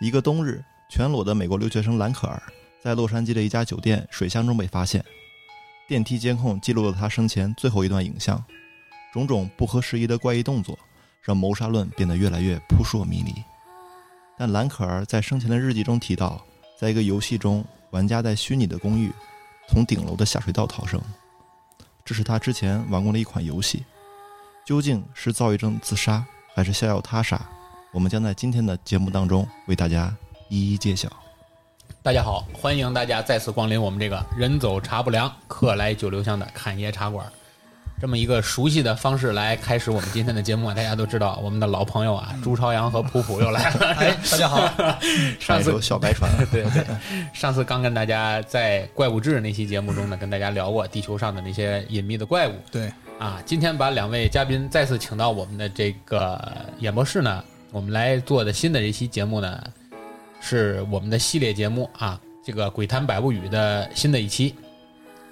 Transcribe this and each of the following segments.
一个冬日，全裸的美国留学生兰可儿在洛杉矶的一家酒店水箱中被发现，电梯监控记录了他生前最后一段影像，种种不合时宜的怪异动作让谋杀论变得越来越扑朔迷离。但兰可儿在生前的日记中提到，在一个游戏中，玩家在虚拟的公寓从顶楼的下水道逃生，这是他之前玩过的一款游戏。究竟是躁郁症自杀，还是逍遥他杀？我们将在今天的节目当中为大家一一揭晓。大家好，欢迎大家再次光临我们这个人走茶不凉，客来酒留香的侃爷茶馆。这么一个熟悉的方式来开始我们今天的节目啊！大家都知道，我们的老朋友啊，朱朝阳和普普又来了。哎，大家好。上次有小白船，对对，上次刚跟大家在怪物志那期节目中呢，跟大家聊过地球上的那些隐秘的怪物。对啊，今天把两位嘉宾再次请到我们的这个演播室呢，我们来做的新的这期节目呢，是我们的系列节目啊，这个《鬼谈百物语》的新的一期。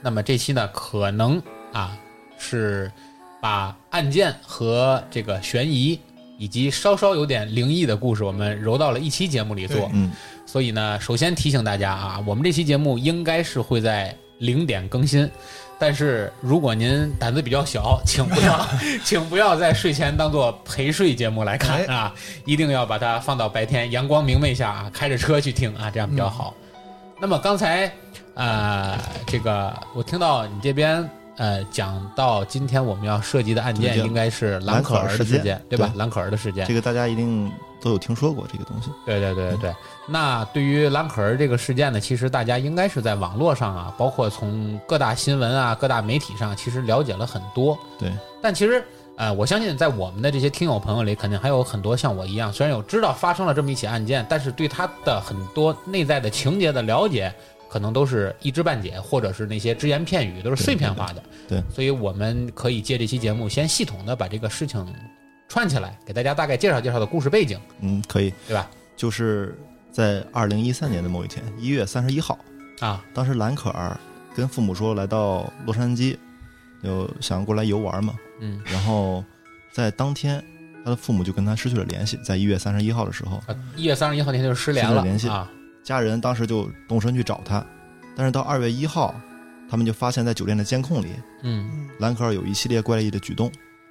那么这期呢，可能啊。是把案件和这个悬疑以及稍稍有点灵异的故事，我们揉到了一期节目里做。嗯，所以呢，首先提醒大家啊，我们这期节目应该是会在零点更新，但是如果您胆子比较小，请不要，请不要在睡前当做陪睡节目来看啊，一定要把它放到白天阳光明媚下啊，开着车去听啊，这样比较好。那么刚才啊，这个我听到你这边。呃，讲到今天我们要涉及的案件，应该是蓝可儿的事件，对吧？蓝可儿的事件，这个大家一定都有听说过这个东西。对对对对对。那对于蓝可儿这个事件呢，其实大家应该是在网络上啊，包括从各大新闻啊、各大媒体上，其实了解了很多。对。但其实，呃，我相信在我们的这些听友朋友里，肯定还有很多像我一样，虽然有知道发生了这么一起案件，但是对他的很多内在的情节的了解。可能都是一知半解，或者是那些只言片语，都是碎片化的。对，所以我们可以借这期节目，先系统的把这个事情串起来，给大家大概介绍介绍的故事背景。嗯，可以，对吧？就是在二零一三年的某一天，一月三十一号啊，当时兰可儿跟父母说来到洛杉矶，就想过来游玩嘛。嗯，然后在当天，他的父母就跟他失去了联系。在一月三十一号的时候，一月三十一号那天就失联了，联系啊。家人当时就动身去找他，但是到二月一号，他们就发现，在酒店的监控里，嗯，兰可尔有一系列怪异的举动，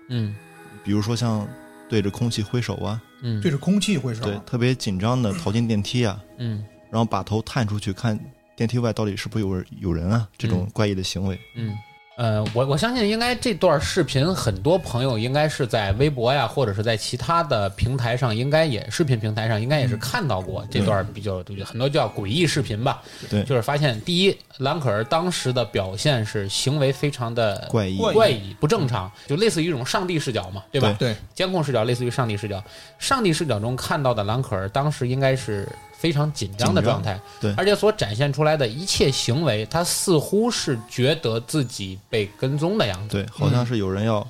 嗯，比如说像对着空气挥手啊，嗯，对着空气挥手，对，特别紧张的逃进电梯啊，嗯，然后把头探出去看电梯外到底是不是有有人啊，这种怪异的行为，嗯。呃，我我相信应该这段视频很多朋友应该是在微博呀，或者是在其他的平台上，应该也视频平台上应该也是看到过这段比较很多叫诡异视频吧。对，就是发现第一，兰可儿当时的表现是行为非常的怪异、怪异不正常，就类似于一种上帝视角嘛，对吧？对，监控视角类似于上帝视角，上帝视角中看到的兰可儿当时应该是。非常紧张的状态，对，而且所展现出来的一切行为，他似乎是觉得自己被跟踪的样子，对，好像是有人要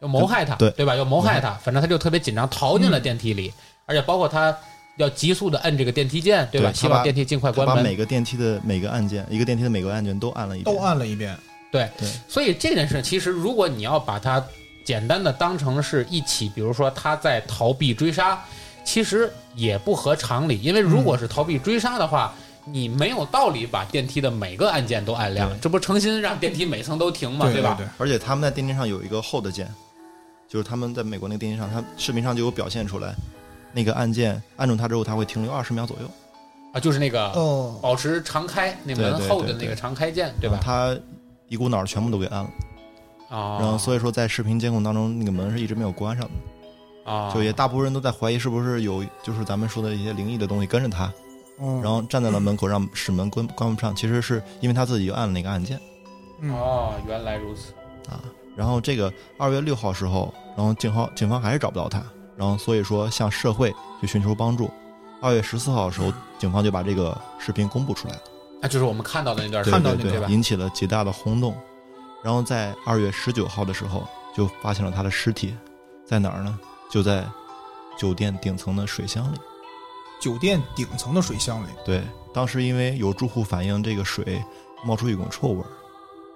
要谋害他，对对吧？要谋害他，反正他就特别紧张，逃进了电梯里，而且包括他要急速的摁这个电梯键，对吧？希望电梯尽快关门。把每个电梯的每个按键，一个电梯的每个按键都按了一遍，都按了一遍，对对。所以这件事其实，如果你要把它简单的当成是一起，比如说他在逃避追杀。其实也不合常理，因为如果是逃避追杀的话，你没有道理把电梯的每个按键都按亮，这不诚心让电梯每层都停吗？对吧？而且他们在电梯上有一个 hold 键，就是他们在美国那个电梯上，他视频上就有表现出来，那个按键按住它之后，它会停留二十秒左右。啊，就是那个哦，保持常开那门 hold 的那个常开键，对吧？他一股脑全部都给按了，啊，然后所以说在视频监控当中，那个门是一直没有关上的。啊，就也大部分人都在怀疑是不是有，就是咱们说的一些灵异的东西跟着他，然后站在了门口让使门关关不上，其实是因为他自己按了那个按键。哦，原来如此啊！然后这个二月六号时候，然后警方警方还是找不到他，然后所以说向社会去寻求帮助。二月十四号的时候，警方就把这个视频公布出来了，啊，就是我们看到的那段，看到那对吧？引起了极大的轰动。然后在二月十九号的时候，就发现了他的尸体，在哪儿呢？就在酒店顶层的水箱里，酒店顶层的水箱里。对，当时因为有住户反映这个水冒出一股臭味儿，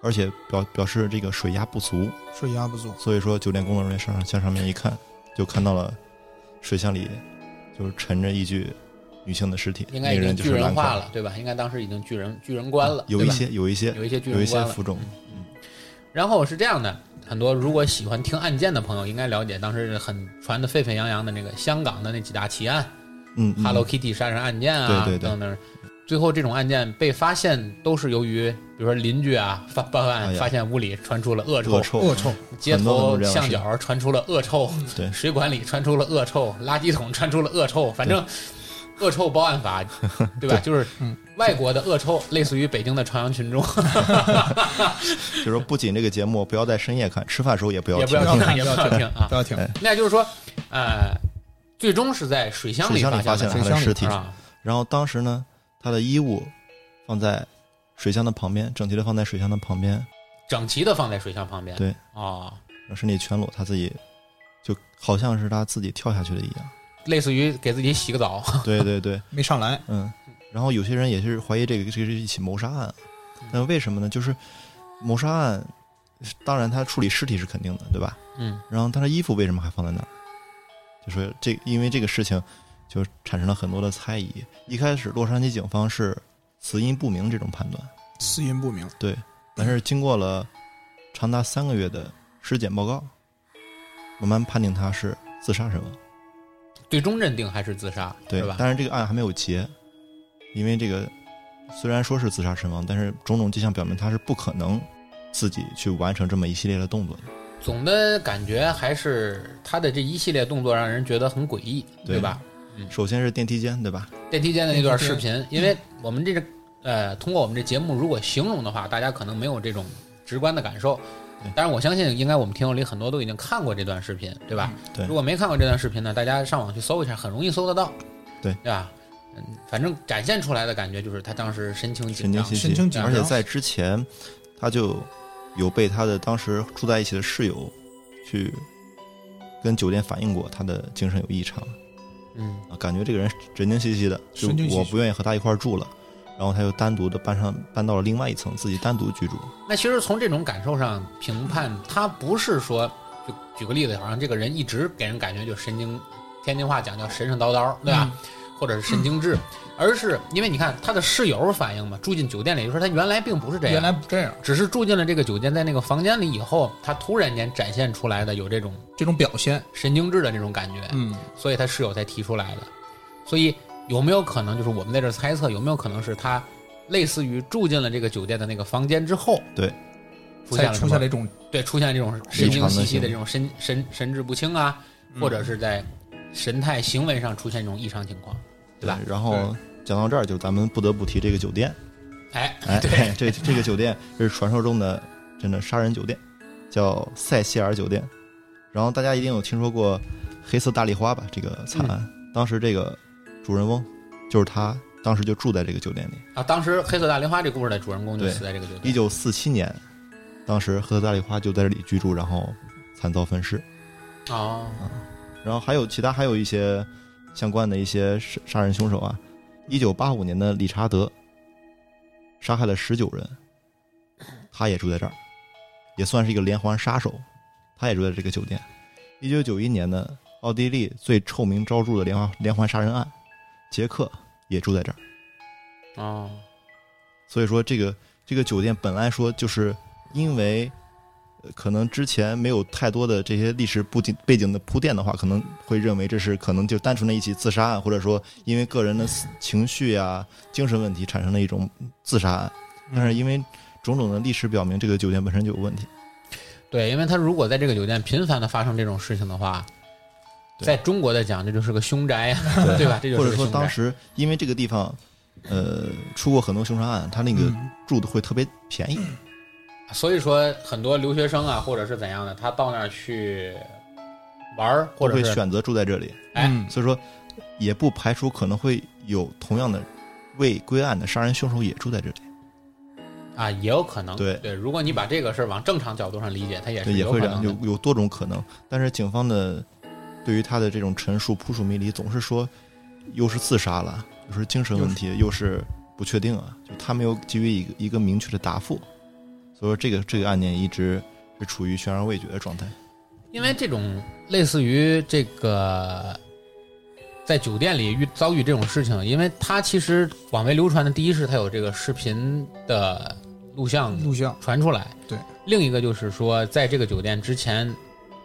而且表表示这个水压不足，水压不足，所以说酒店工作人员上向上面一看，就看到了水箱里就是沉着一具女性的尸体，应该那个人就已经巨人化了，对吧？应该当时已经巨人巨人观了，有一些有一些有一些巨有一人观了。些浮肿，然后是这样的，很多如果喜欢听案件的朋友应该了解，当时很传的沸沸扬扬的那个香港的那几大奇案、嗯嗯。Hello Kitty 杀人案件啊，对对对。等等。最后这种案件被发现，都是由于比如说邻居啊发报案，发现屋里传出了恶臭，恶臭，恶臭，街头巷角传出了恶臭，对水管里传出了恶臭，垃圾桶传出了恶臭，反正恶臭报案法，对吧？就是嗯外国的恶臭，类似于北京的朝阳群众，就是说不仅这个节目不要在深夜看，吃饭时候也不要听也不要听，也不要 听不要听啊不。要听。那就是说，呃，最终是在水箱里发发现他的尸体，啊，然后当时呢，他的衣物放在水箱的旁边，整齐的放在水箱的旁边，整齐的放在水箱旁边。对，哦，然后身体全裸，他自己就好像是他自己跳下去的一样。类似于给自己洗个澡。对对对，没上来，嗯。然后有些人也是怀疑这个这是一起谋杀案，那为什么呢？就是谋杀案，当然他处理尸体是肯定的，对吧？嗯，然后他的衣服为什么还放在那儿？就说这因为这个事情就产生了很多的猜疑。一开始洛杉矶警方是死因不明这种判断，死因不明。对但是经过了长达三个月的尸检报告，慢慢判定他是自杀身亡。最终认定还是自杀，对吧？但是这个案还没有结，因为这个虽然说是自杀身亡，但是种种迹象表明他是不可能自己去完成这么一系列的动作的。总的感觉还是他的这一系列动作让人觉得很诡异，对对吧？首先是电梯间，对吧？电梯间的那段视频，因为我们这个呃，通过我们这节目如果形容的话，大家可能没有这种直观的感受对。当然，我相信应该我们听友里很多都已经看过这段视频，对吧？对如果没看过这段视频呢，大家上网去搜一下，很容易搜得到。对对吧？嗯，反正展现出来的感觉就是他当时神情紧张而且在之前他就有被他的当时住在一起的室友去跟酒店反映过他的精神有异常嗯，啊，感觉这个人神经兮兮的，就我不愿意和他一块儿住了。然后他又单独的搬上搬到了另外一层，自己单独居住。那其实从这种感受上评判，他不是说，就举个例子，好像这个人一直给人感觉就神经，天津话讲叫神神叨叨，对吧？或者是神经质，而是因为你看他的室友反映嘛，住进酒店里，就说他原来并不是这样，原来不这样，只是住进了这个酒店，在那个房间里以后，他突然间展现出来的有这种这种表现，神经质的这种感觉，嗯，所以他室友才提出来的。所以有没有可能，就是我们在这儿猜测，有没有可能是他类似于住进了这个酒店的那个房间之后，对，出现了？出现了一种对，出现这种神经兮兮的这种神神神志不清啊，或者是在神态行为上出现一种异常情况，对吧？然后讲到这儿，就咱们不得不提这个酒店。哎，哎，对，这这个酒店是传说中的真的杀人酒店，叫塞西尔酒店。然后大家一定有听说过黑色大丽花吧？这个惨案，嗯当时这个主人翁就是他，当时就住在这个酒店里。啊，当时黑色大丽花这故事的主人公就死在这个酒店一。九四七年，当时黑色大丽花就在这里居住，然后惨遭分尸。哦，然后还有其他还有一些相关的一些杀杀人凶手啊。一九八五年的理查德杀害了十九人，他也住在这儿，也算是一个连环杀手，他也住在这个酒店。一九九一年的奥地利最臭名昭著的连环连环杀人案，杰克也住在这儿。哦，所以说，这个这个酒店本来说就是因为，呃可能之前没有太多的这些历史背景背景的铺垫的话，可能会认为这是可能就单纯的一起自杀案，或者说因为个人的思情绪呀、精神问题产生的一种自杀案。但是因为种种的历史表明，这个酒店本身就有问题。对，因为他如果在这个酒店频繁的发生这种事情的话，在中国的讲，这就是个凶宅呀，对吧？这就或者说。当时因为这个地方，呃，出过很多凶杀案，他那个嗯住的会特别便宜。所以说，很多留学生啊，或者是怎样的，他到那儿去玩儿，或者会选择住在这里。哎嗯所以说，也不排除可能会有同样的未归案的杀人凶手也住在这里，啊，也有可能。对对，如果你把这个事儿往正常角度上理解，他也是对，也会这样，有可能有有多种可能。但是警方的对于他的这种陈述扑朔迷离，总是说又是自杀了，又是精神问题，又是不确定啊，就他没有给予一个一个明确的答复，所以说这个这个案件一直是处于悬而未决的状态。因为这种类似于这个在酒店里遇遭遇这种事情，因为它其实广为流传的第一是它有这个视频的录像录像，传出来，对。另一个就是说，在这个酒店之前，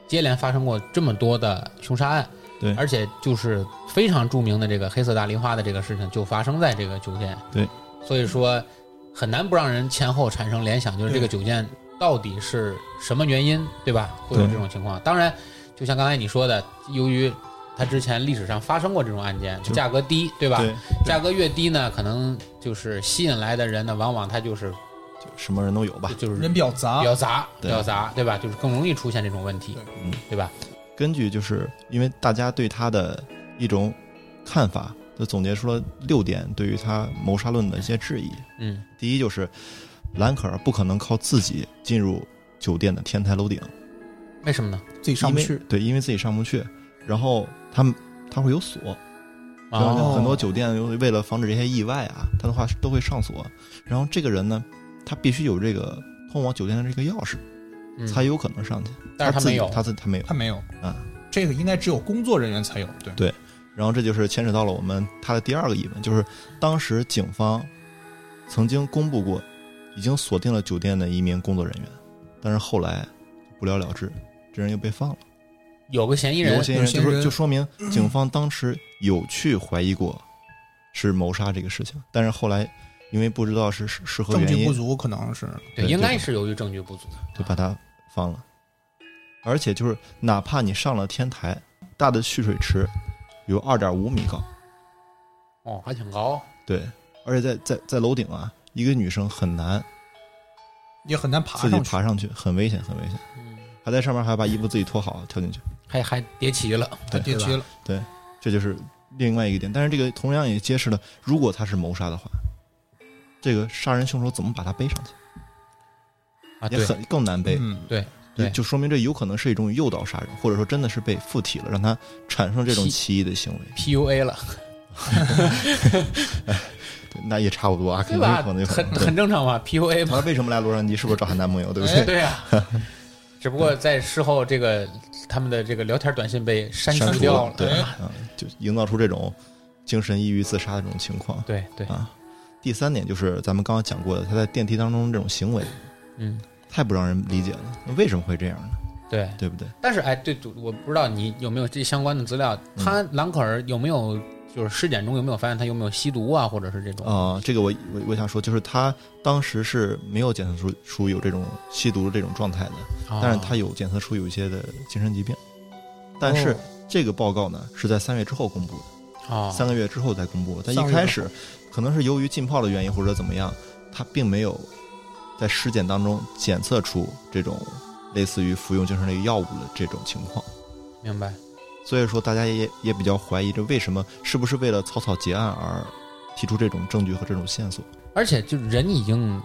接连发生过这么多的凶杀案，对而且就是非常著名的这个黑色大丽花的这个事情就发生在这个酒店，对。所以说很难不让人前后产生联想，就是这个酒店到底是什么原因，对吧？会有这种情况。当然，就像刚才你说的，由于它之前历史上发生过这种案件，就价格低，对吧？对，价格越低呢，可能就是吸引来的人呢，往往他就是就什么人都有吧。就是人比较杂比，较杂，比对较杂，对吧？就是更容易出现这种问题，对嗯对吧？根据就是因为大家对他的一种看法，就总结出了六点对于他谋杀论的一些质疑。嗯第一就是兰可儿不可能靠自己进入酒店的天台楼顶，为什么呢？自己上不因为去。对，因为自己上不去，然后他们他会有锁，就像哦很多酒店为了防止这些意外啊，他的话都会上锁。然后这个人呢，他必须有这个通往酒店的这个钥匙，嗯才有可能上去。但是他没有他自他没有。他没有啊，这个应该只有工作人员才有。对对，然后这就是牵扯到了我们他的第二个疑问，就是当时警方曾经公布过，已经锁定了酒店的一名工作人员，但是后来不了了之，这人又被放了。有个嫌疑人有个，嫌疑人就说就说明警方当时有去怀疑过是谋杀这个事情，但是后来因为不知道是是是何原因，证据不足，可能是对，应该是由于证据不足。就把他放了。而且就是哪怕你上了天台，大的蓄水池有二点五米高，哦，还挺高。对，而且在在在楼顶啊，一个女生很难也很难爬自己上去。爬上去，很危险，很危险。嗯，还在上面还要把衣服自己脱好跳进去，还还叠齐了。他跌对吧齐了，对这就是另外一个点。但是这个同样也揭示了，如果他是谋杀的话，这个杀人凶手怎么把他背上去，啊，对，也很更难背。嗯，对对就说明这有可能是一种诱导杀人，或者说真的是被附体了，让他产生这种奇异的行为。PUA 了，对 那也差不多啊，肯定可能很很正常嘛，PUA 嘛。他为什么来洛杉矶？是不是找她男朋友？对不哎对？对啊，只不过在事后这个他们的这个聊天短信被删删除除掉了。对，哎嗯，就营造出这种精神抑郁自杀的这种情况。对对，啊。第三点就是咱们刚刚讲过的，他在电梯当中这种行为嗯，太不让人理解了，那为什么会这样呢？对。对不对？但是哎，对，就我不知道你有没有这相关的资料，嗯他兰可儿有没有就是尸检中有没有发现他有没有吸毒啊，或者是这种？啊、这个我我我想说，就是他当时是没有检测出出有这种吸毒的这种状态的，哦但是他有检测出有一些的精神疾病，但是哦这个报告呢是在三月之后公布的，哦，三个月之后才公布的。但一开始可能是由于浸泡的原因或者怎么样，他并没有在尸检当中检测出这种类似于服用精神类药物的这种情况。明白。所以说，大家也也比较怀疑，这为什么是不是为了草草结案而提出这种证据和这种线索？而且就人已经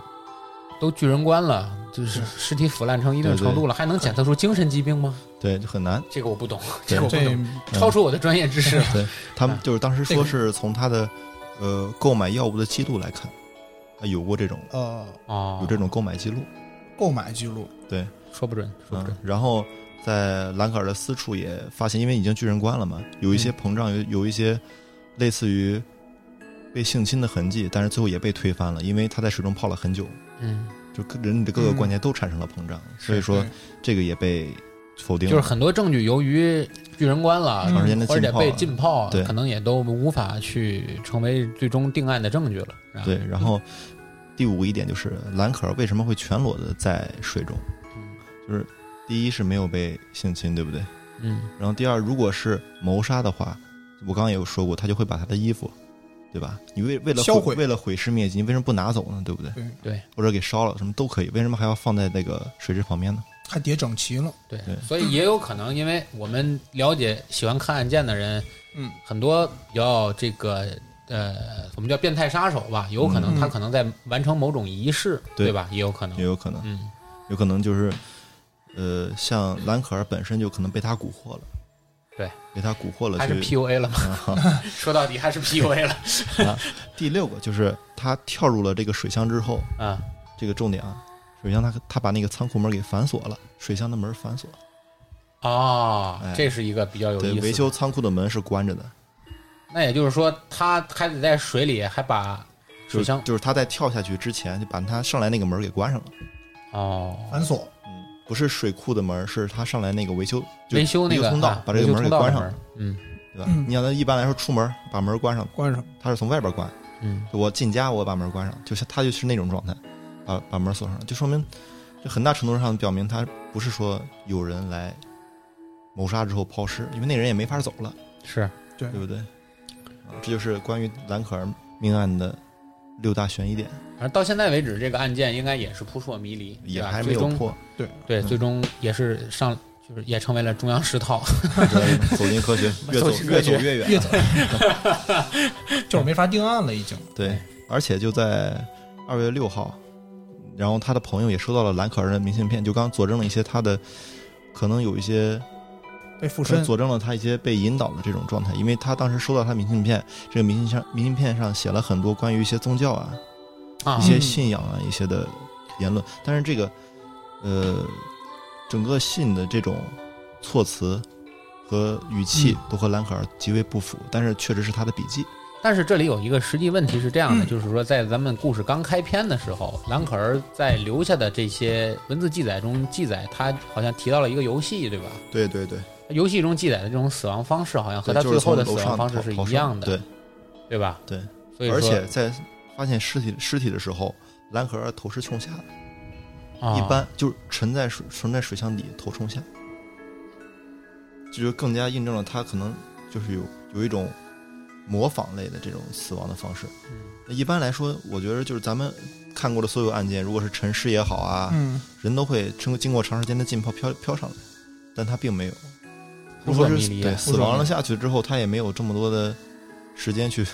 都巨人观了，就是尸体腐烂成一定程度了，还能检测出精神疾病吗？对，就很难。这个我不懂，这个我不懂，超出我的专业知识。对他们就是当时说是从他的呃购买药物的记录来看，他有过这种呃，哦，有这种购买记录。购买记录，对，说不准，说不准嗯。，然后在兰可尔的私处也发现，因为已经巨人观了嘛，有一些膨胀，有有一些类似于被性侵的痕迹，但是最后也被推翻了，因为他在水中泡了很久，嗯，就各人的各个关节都产生了膨胀，所以说这个也被否定。就是很多证据由于巨人观了，长时间的浸泡或者被浸泡，对可能也都无法去成为最终定案的证据了。对，然后第五个一点就是蓝可儿为什么会全裸的在水中？嗯就是第一是没有被性侵，对不对？嗯，然后第二，如果是谋杀的话，我刚刚也有说过，他就会把他的衣服，对吧？你为为了销毁为了毁尸灭迹，你为什么不拿走呢？对不对？对，对或者给烧了，什么都可以，为什么还要放在那个水池旁边呢？还叠整齐了。对对，所以也有可能，因为我们了解喜欢看案件的人，嗯，很多比较这个呃，我们叫变态杀手吧，有可能嗯。他可能在完成某种仪式，对。对吧？也有可能。也，有可能，嗯，有可能就是，呃，像兰可儿本身就可能被他蛊惑了，对，被他蛊惑了还是。PUA 了嘛？啊。说到底还是 PUA 了。第六个就是他跳入了这个水箱之后，啊！这个重点啊，水箱他他把那个仓库门给反锁了，水箱的门反锁，哦哎，这是一个比较有对，意思的。维修仓库的门是关着的，那也就是说，他还得在水里还把水箱就是他在跳下去之前，就把他上来那个门给关上了。哦，反锁，嗯，不是水库的门，是他上来那个维修维修那个通道啊把这个门给关上了，嗯对吧？嗯你想他一般来说出门把门关上，关上，他是从外边关。嗯我进家我把门关上，就是他就是那种状态，把把门锁上，就说明这很大程度上表明他不是说有人来谋杀之后抛尸，因为那人也没法走了，是对对不对？啊，这就是关于蓝可儿命案的六大悬疑点，反正到现在为止，这个案件应该也是扑朔迷离，也还没有破。对，对，嗯最终也是上，就是也成为了中央十套。走进科学，越走越走越远。越走 就是没法定案了，已经。对，而且就在二月六号，然后他的朋友也收到了蓝可儿的明信片，就刚佐证了一些他的可能有一些被附身，佐证了他一些被引导的这种状态，因为他当时收到他明信片，这个明信上明信片上写了很多关于一些宗教啊、啊。一些信仰啊一些的言论，但是这个呃整个信的这种措辞和语气都和蓝可儿极为不符，但是确实是他的笔记。但是这里有一个实际问题是这样的，嗯就是说，在咱们故事刚开篇的时候，兰可儿在留下的这些文字记载中记载，他好像提到了一个游戏，对吧？对对对，游戏中记载的这种死亡方式，好像和他最后的死亡方式是一样的，逃生对吧？对，所以，而且在发现尸体尸体的时候，兰可儿头是冲下的。啊一般就是沉在水沉在水箱底，头冲下，这就更加印证了他可能就是有有一种模仿类的这种死亡的方式。嗯那一般来说，我觉得就是咱们看过的所有案件，如果是沉尸也好啊，嗯，人都会经经过长时间的浸泡飘飘上来，但他并没有。扑如果是对死亡了下去之后，他也没有这么多的时间去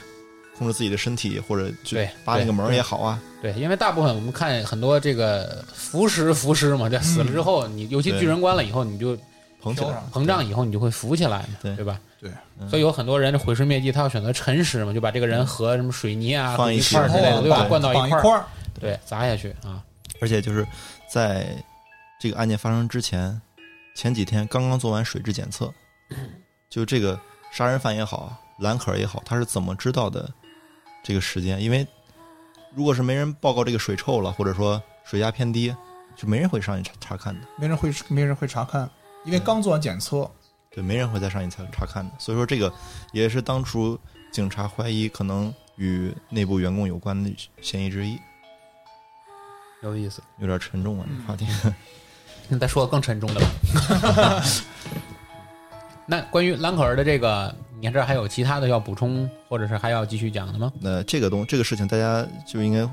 控制自己的身体，或者去对扒那个门也好啊。对，因为大部分我们看很多这个浮尸浮尸嘛，这死了之后，你尤其巨人关了以后，你就捧起来，膨胀以后，你就会浮起来嘛，对对吧？对嗯。所以有很多人毁尸灭迹，他要选择沉尸嘛，就把这个人和什么水泥啊放一一块儿之类的，对吧？灌到一块儿，对，砸下去啊。而且就是在这个案件发生之前，前几天刚刚做完水质检测，就这个杀人犯也好，蓝可儿也好，他是怎么知道的这个时间？因为如果是没人报告这个水臭了，或者说水压偏低，就没人会上去查查看的，没人会没人会查看，因为刚做完检测，对，没人会再上去查查看的。所以说，这个也是当初警察怀疑可能与内部员工有关的嫌疑之一。有意思，有点沉重啊，这个话题。那再说个更沉重的吧。那关于兰可儿的这个，你看这儿还有其他的要补充，或者是还要继续讲的吗？那这个东这个事情，大家就应该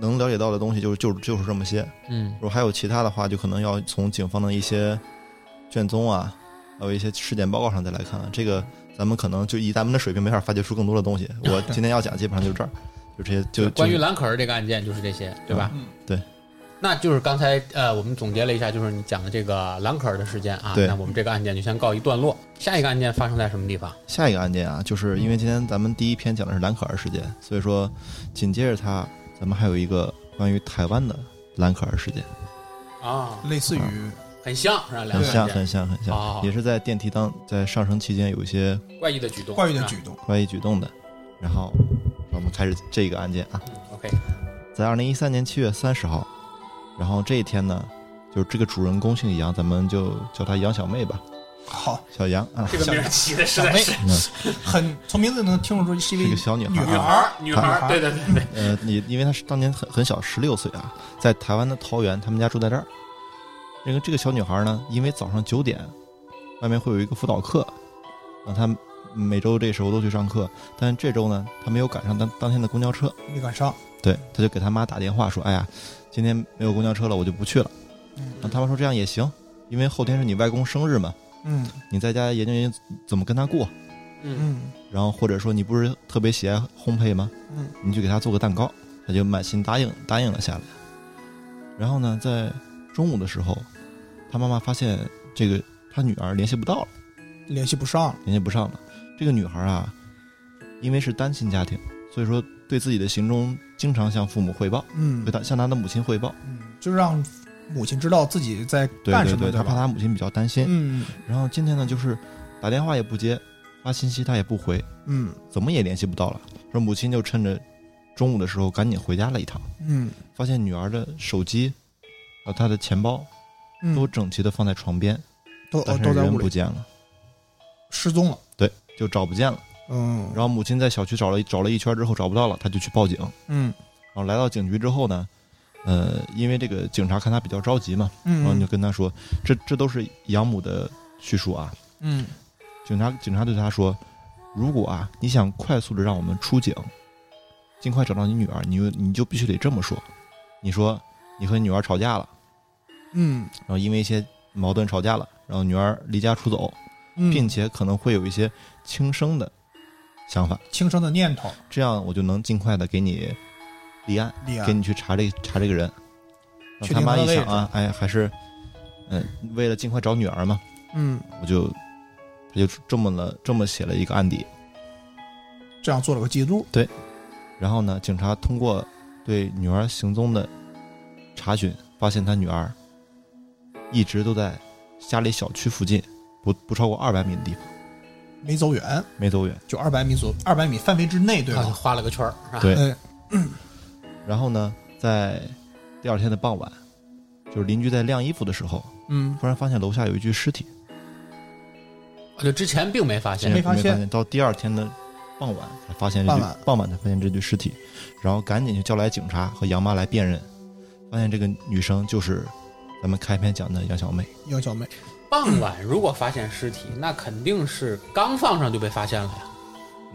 能了解到的东西就，就就是这么些。嗯如果还有其他的话，就可能要从警方的一些卷宗啊，还有一些尸检报告上再来看了。这个咱们可能就以咱们的水平没法发掘出更多的东西。我今天要讲基本上就这儿，就这些。就关于就兰可儿这个案件就是这些，对吧？嗯对。那就是刚才呃，我们总结了一下，就是你讲的这个蓝可儿的事件啊。对那我们这个案件就先告一段落。下一个案件发生在什么地方？下一个案件啊，就是因为今天咱们第一篇讲的是蓝可儿事件，所以说紧接着它，咱们还有一个关于台湾的蓝可儿事件，啊，类似于很像是吧？两很像，案件很像，很像，哦也是在电梯当在上升期间有一些怪异的举动，怪异的举动，怪异举动的。然后，让我们开始这个案件啊，嗯 OK，在二零一三年七月三十号，然后这一天呢，就是这个主人公姓杨，咱们就叫她杨小妹吧，好，小杨啊，这个名儿起的实在是嗯 很从名字能听出是一是个小女孩女孩儿，女孩儿，女孩儿对对对对，呃，你因为她是当年很很小，十六岁啊，在台湾的桃园，他们家住在这儿。这个这个小女孩呢，因为早上九点，外面会有一个辅导课，啊，她每周这时候都去上课，但这周呢，她没有赶上当当天的公交车，没赶上，对，她就给她妈打电话说：“哎呀，今天没有公交车了，我就不去了。”嗯然后他妈说：“这样也行，因为后天是你外公生日嘛，嗯你在家研究研究怎么跟他过。嗯嗯然后或者说你不是特别喜爱烘焙吗？嗯你就给他做个蛋糕。”他就满心答应答应了下来。然后呢，在中午的时候，他妈妈发现这个他女儿联系不到了，联系不上，联系不上了。这个女孩啊，因为是单亲家庭，所以说对自己的行踪经常向父母汇报，嗯向他的母亲汇报。嗯，就让母亲知道自己在对对对，干什么，他怕吧？他母亲比较担心。嗯然后今天呢，就是打电话也不接，发信息他也不回，嗯怎么也联系不到了。说母亲就趁着中午的时候赶紧回家了一趟，嗯发现女儿的手机，还有她的钱包嗯，都整齐的放在床边，都都在屋里不见了，失踪了。对就找不见了。嗯，然后母亲在小区找了找了一圈之后找不到了，他就去报警。嗯然后来到警局之后呢，呃，因为这个警察看他比较着急嘛，然后嗯就跟他说，这这都是养母的叙述啊。嗯警察警察对他说，如果啊你想快速的让我们出警，尽快找到你女儿，你就你就必须得这么说，你说你和你女儿吵架了，嗯然后因为一些矛盾吵架了，然后女儿离家出走，嗯，并且可能会有一些轻生的想法，轻生的念头这样我就能尽快的给你立案。立案给你去查这查这个人。然后确他妈一想啊，哎，还是，嗯、为了尽快找女儿嘛，嗯，我就，他就这么了，这么写了一个案底。这样做了个记录。对然后呢，警察通过对女儿行踪的查询，发现他女儿一直都在家里小区附近，不不超过二百米的地方，没走远，没走远。就二百米左二百米范围之内，对吧？画了个圈儿，是吧？对。哎，然后呢，在第二天的傍晚，就是邻居在晾衣服的时候，嗯，突然发现楼下有一具尸体。我就之前并没发现。没发现。现，到第二天的傍晚才发现这具傍晚。傍晚才发现这具尸体，然后赶紧就叫来警察和杨妈来辨认，发现这个女生就是咱们开篇讲的杨小妹。杨小妹，傍晚如果发现尸体，那肯定是刚放上就被发现了呀。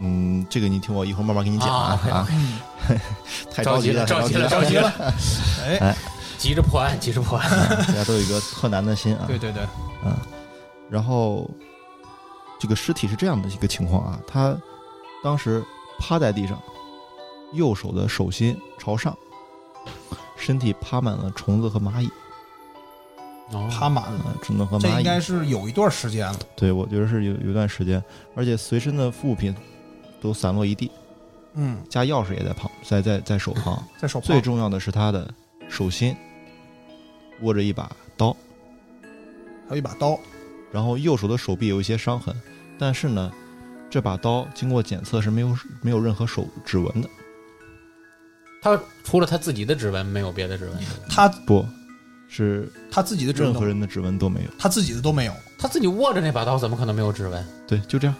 嗯，这个你听我一会儿慢慢给你讲啊啊，啊嗯，太着急了，着急了急着急了，哎，急着破案，急着破案。大家都有一个特难的心啊。对对对，啊，然后这个尸体是这样的一个情况啊，他当时趴在地上，右手的手心朝上，身体趴满了虫子和蚂蚁，哦爬满了，啊，虫子和蚂蚁。这应该是有一段时间了。对，我觉得是有有一段时间，而且随身的物品都散落一地，嗯，家钥匙也在旁，在在在手旁。在手旁最重要的是他的手心握着一把刀，还有一把刀，然后右手的手臂有一些伤痕，但是呢，这把刀经过检测是没有没有任何手指纹的，他除了他自己的指纹，没有别的指纹。他不是他自己的指纹，任何人的指纹都没有。他自己的都没有。他自己握着那把刀，怎么可能没有指纹？对，就这样，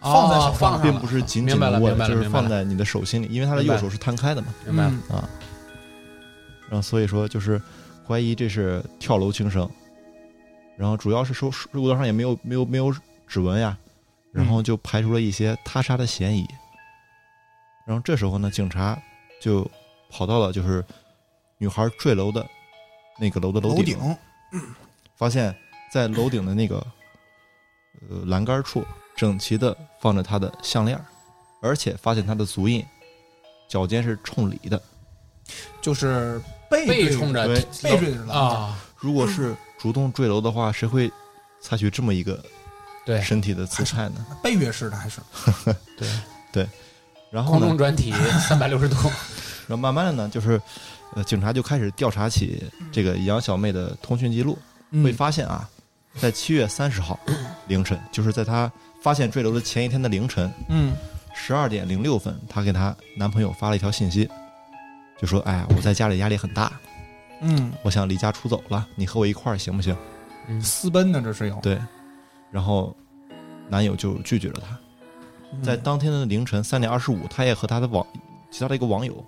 放在手放上，并不是紧紧握就是放在你的手心里，因为他的右手是摊开的嘛，明白了。嗯啊，然后所以说就是怀疑这是跳楼轻生，然后主要是说路道上也没有没有没有指纹呀，然后就排除了一些他杀的嫌疑。然后这时候呢，警察就跑到了就是女孩坠楼的那个楼的楼顶，楼顶，发现在楼顶的那个呃栏杆处整齐的放着他的项链，而且发现他的足印，脚尖是冲里的。就是背冲着背对着了。啊，如果是主动坠楼的话，谁会采取这么一个对身体的姿态呢？背越式的还是对，然后呢空中，转体三百六十度。然后慢慢的呢，就是呃，警察就开始调查起这个杨小妹的通讯记录，会嗯发现啊，在七月三十号凌晨，就是在她发现坠楼的前一天的凌晨嗯。十二点零六分，她给她男朋友发了一条信息，就说：“哎呀，我在家里压力很大，嗯，我想离家出走了，你和我一块儿行不行？嗯，私奔呢，这是有？”对，然后男友就拒绝了她。嗯。在当天的凌晨三点二十五，她也和她的网其他的一个网友，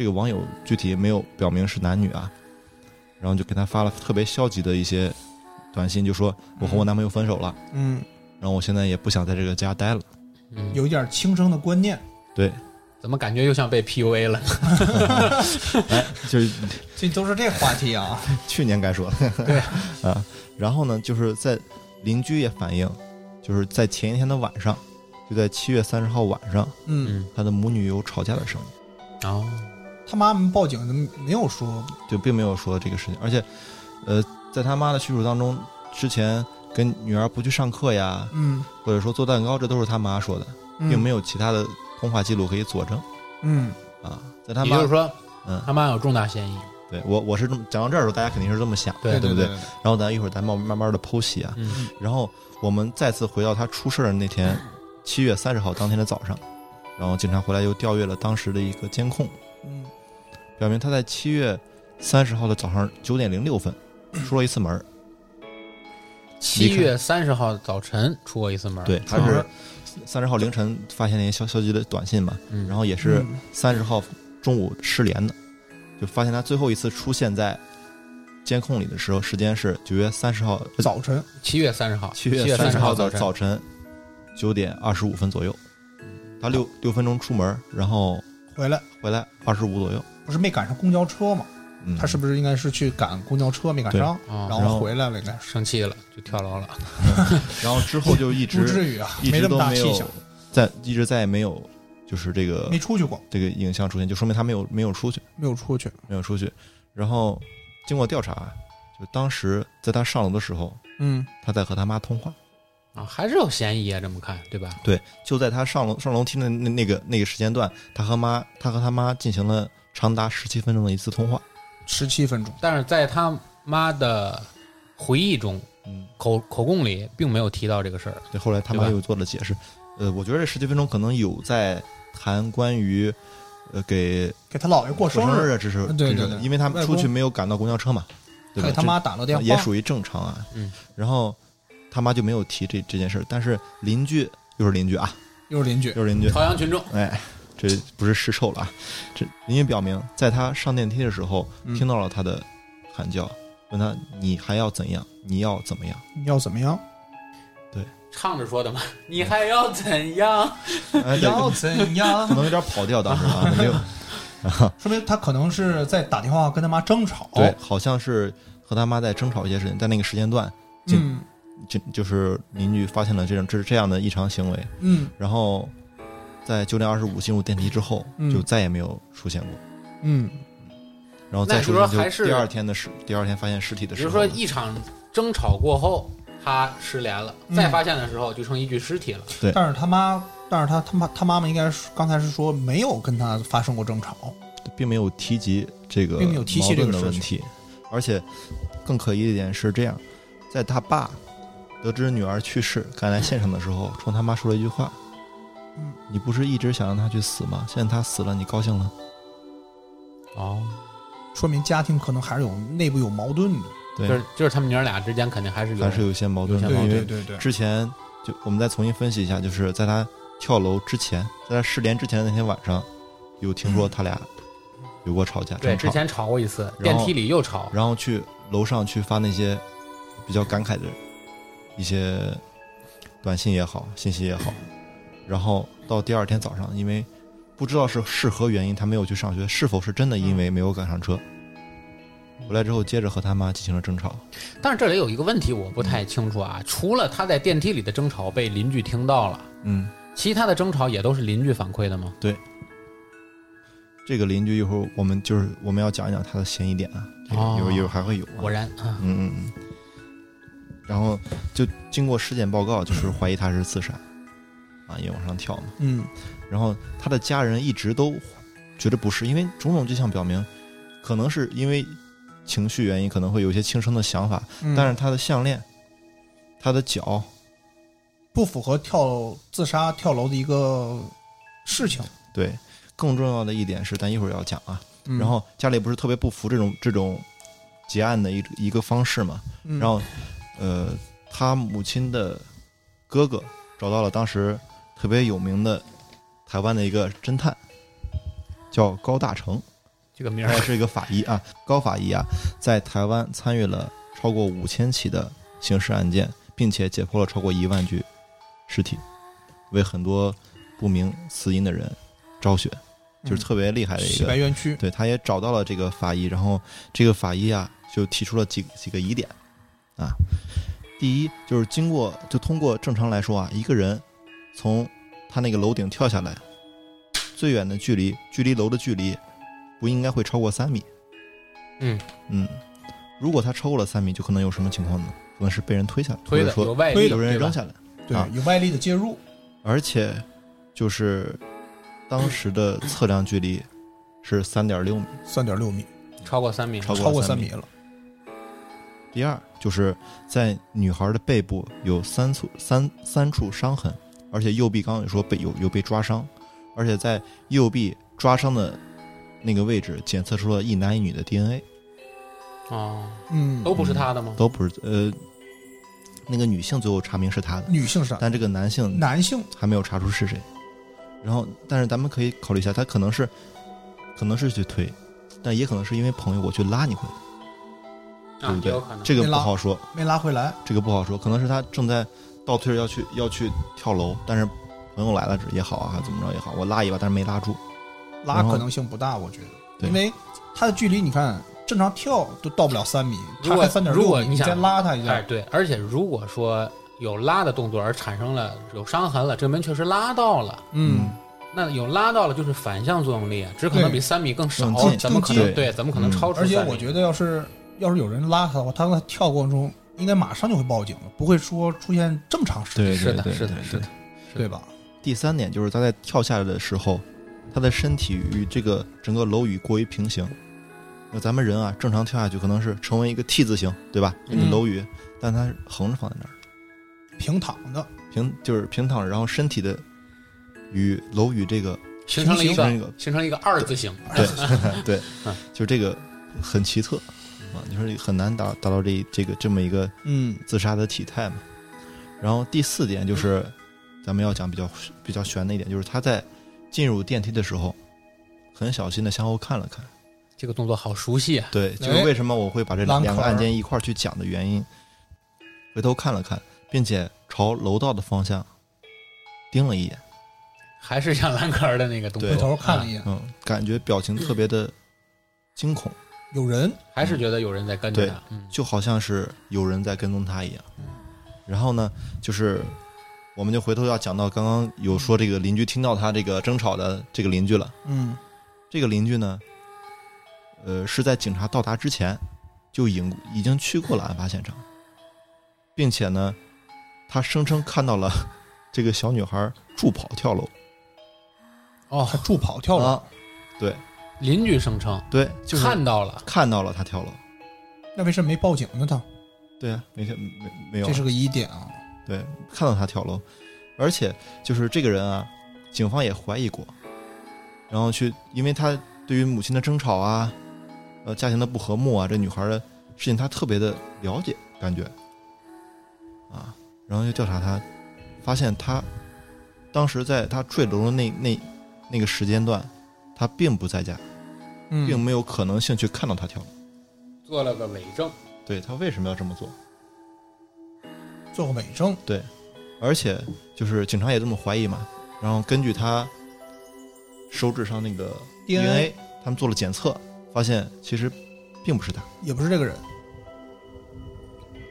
这个网友具体没有表明是男女啊，然后就给他发了特别消极的一些短信，就说我和我男朋友分手了，嗯，然后我现在也不想在这个家待了。嗯，有一点轻生的观念，对，怎么感觉又像被 PUA 了？哎，就是 这都是这话题啊。去年该说的。对啊，然后呢，就是在邻居也反映，就是在前一天的晚上，就在七月三十号晚上，嗯，嗯，他的母女有吵架的声音，哦，他妈妈报警没有说，就并没有说这个事情，而且，呃，在他妈的叙述当中，之前跟女儿不去上课呀，嗯，或者说做蛋糕，这都是他妈说的，并没有其他的通话记录可以佐证。嗯，啊。在他妈也就是说，嗯。他妈有重大嫌疑。对我我是这么讲到这儿的时候，大家肯定是这么想，对不对？对对，然后咱一会儿咱慢慢慢的剖析啊。嗯。然后我们再次回到他出事儿的那天，七月三十号当天的早上，然后警察回来又调阅了当时的一个监控，嗯表明他在七月三十号的早上九点零六分 出了一次门儿。七月三十号早晨出过一次门，对，他是三十号凌晨发现那些消消息的短信嘛，嗯，然后也是嗯三十号中午失联的，就发现他最后一次出现在监控里的时候，时间是九月三十号早晨七月三十号，七月三十号早晨，早晨九点二十五分左右，他六六分钟出门，然后回来，回来二十五左右。不是没赶上公交车吗？嗯，他是不是应该是去赶公交车没赶上，啊然后回来了？应该是生气了就跳楼了，然后之后就一直 不直至于啊，一直没那么都没有大气象，再一直再也没有就是这个没出去过，这个影像出现，就说明他没有没有出去，没有出去。没有出去。然后经过调查，就当时在他上楼的时候，嗯，他在和他妈通话。啊，还是有嫌疑啊，这么看对吧？对，就在他上楼上楼梯的那那个那个时间段，他和妈他和他妈进行了长达十七分钟的一次通话。十七分钟，但是在他妈的回忆中，嗯，口口供里并没有提到这个事儿。对，后来他妈又做了解释。呃，我觉得这十几分钟可能有在谈关于，呃，给给他姥爷过过生日，啊，这是对对对这是因为他们出去没有赶到公交车嘛，对吧？给他妈打了电话，也属于正常啊。嗯，然后他妈就没有提这这件事儿，但是邻居又是邻居啊，又是邻居，又是邻居，朝阳群众，哎，这不是尸臭了啊！这邻居表明，在他上电梯的时候嗯听到了他的喊叫，问他你还要怎样？你要怎么样？你要怎么样？对唱着说的嘛，你还要怎样？哎，要怎样 可？能有点跑调，当时啊，没有。说明他可能是在打电话跟他妈争吵。对，，好像是和他妈在争吵一些事情，在那个时间段，就嗯就就是邻居发现了这种这这样的异常行为，嗯然后在九点二十五进入电梯之后，嗯。就再也没有出现过。嗯，然后再说还是第二天的尸，第二天发现尸体的比如说呢，一场争吵过后，他失联了，嗯。再发现的时候就成一具尸体了。对。但是他妈，但是他他妈他妈妈应该是刚才是说没有跟他发生过争吵。并没有提及这个并没有提起矛盾的这个问题，而且更可疑的一点是这样，在他爸得知女儿去世赶来现场的时候，冲他妈说了一句话：“嗯，你不是一直想让他去死吗？现在他死了，你高兴了哦，说明家庭可能还是有内部有矛盾的。？”对，就是就是他们娘俩之间肯定还是有还是有一些矛盾的，有些矛因为对对对对，之前就我们再重新分析一下，就是在他跳楼之前，在他失联之前的那天晚上，有听说他俩有过吵架，对，之前吵过一次，电梯里又吵，然后去楼上去发那些比较感慨的一些短信也好，信息也好，然后到第二天早上，因为不知道是是何原因，他没有去上学，是否是真的因为没有赶上车？回来之后，接着和他妈进行了争吵。但是这里有一个问题我不太清楚啊，除了他在电梯里的争吵被邻居听到了，嗯，其他的争吵也都是邻居反馈的吗？对这个邻居一会儿我们就是我们要讲一讲他的嫌疑点啊，这个哦一会儿一会儿还会有、啊。果然啊，嗯嗯嗯。然后就经过尸检报告，就是怀疑他是自杀，啊，也往上跳嘛。嗯然后他的家人一直都觉得不是，因为种种迹象表明，可能是因为情绪原因，可能会有一些轻生的想法。嗯，但是他的项链、他的脚，不符合跳自杀跳楼的一个事情。对，更重要的一点是，咱一会儿要讲啊。嗯然后家里不是特别不服这种这种结案的一一个方式嘛？嗯然后，呃，他母亲的哥哥找到了当时特别有名的台湾的一个侦探，叫高大成。这个名儿他也是一个法医啊，高法医啊，在台湾参与了超过五千起的刑事案件，并且解剖了超过一万具尸体，为很多不明死因的人昭雪，就是特别厉害的一洗白个。冤屈。对，他也找到了这个法医，然后这个法医啊就提出了几几个疑点啊。第一就是经过就通过正常来说啊，一个人从他那个楼顶跳下来，最远的距离，距离楼的距离不应该会超过三米。嗯。嗯，如果他超过了三米，就可能有什么情况呢？可能是被人推下来，推的或者说有外力，推有人扔下来，对啊，有外力的介入。而且就是当时的测量距离是三点六米，三点六米，超过三米，超过三米了。第二就是在女孩的背部有三处三三处伤痕，而且右臂刚刚也说被有有被抓伤，而且在右臂抓伤的那个位置检测出了一男一女的 DNA，哦，嗯，都不是他的吗？都不是呃，那个女性最后查明是他的，女性是但这个男性男性，还没有查出是谁。然后，但是咱们可以考虑一下，他可能是可能是去推，但也可能是因为朋友我去拉你回来，对啊不，对也有可能。这个不好说。没拉回来。这个不好说，可能是他正在倒退着要去要去跳楼，但是朋友来了也好啊，怎么着也好，我拉一把，但是没拉住。拉可能性不大，我觉得，对因为他的距离，你看正常跳都到不了三米，如果三点六米，如果你再拉它一哎，下，对，而且如果说有拉的动作而产生了有伤痕了，这门确实拉到了。嗯，那有拉到了就是反向作用力啊，只可能比三米更少，怎么可能对？怎么可能嗯超出三？而且我觉得要是要是有人拉他的话，他在跳过程中应该马上就会报警了，不会说出现这么长时间，对是的是的是的对吧？第三点就是他在跳下来的时候，他的身体与这个整个楼宇过于平行。那咱们人啊，正常跳下去可能是成为一个 T 字形，对吧？一个嗯楼宇，但它横着放在那儿，平躺的，平就是平躺，然后身体的与楼宇这个形成了一个形成一个形成一个二字形。对对 嗯，就这个很奇特啊，就是很难达达到这这个这么一个嗯自杀的体态嘛。然后第四点就是，咱们要讲比较比较悬的一点，就是他在进入电梯的时候，很小心的向后看了看。这个动作好熟悉啊！对，就是为什么我会把这两个案件一块儿去讲的原因。回头看了看，并且朝楼道的方向盯了一眼，还是像兰可儿的那个动作，回头看了一眼，嗯，感觉表情特别的惊恐，有人，还是觉得有人在跟着对他。嗯，就好像是有人在跟踪他一样。然后呢，就是我们就回头要讲到刚刚有说这个邻居听到他这个争吵的这个邻居了。嗯这个邻居呢，呃，是在警察到达之前就已经已经去过了案发现场，并且呢，他声称看到了这个小女孩助跑跳楼。哦他，助跑跳楼，啊，对邻居声称对，就是看到了，看到了他跳楼。那为什么没报警呢？他对啊，没没没没有啊，这是个疑点啊。对，看到他跳楼，而且就是这个人啊，警方也怀疑过，然后去，因为他对于母亲的争吵啊，呃，家庭的不和睦啊，这女孩的事情他特别的了解，感觉，啊，然后就调查他，发现他当时在他坠楼的那那那个时间段，他并不在家，嗯，并没有可能性去看到他跳楼。做了个伪证。对他为什么要这么做？做个伪证，对而且就是警察也这么怀疑嘛，然后根据他手指上那个 DNA 他们做了检测，发现其实并不是他。也不是这个人。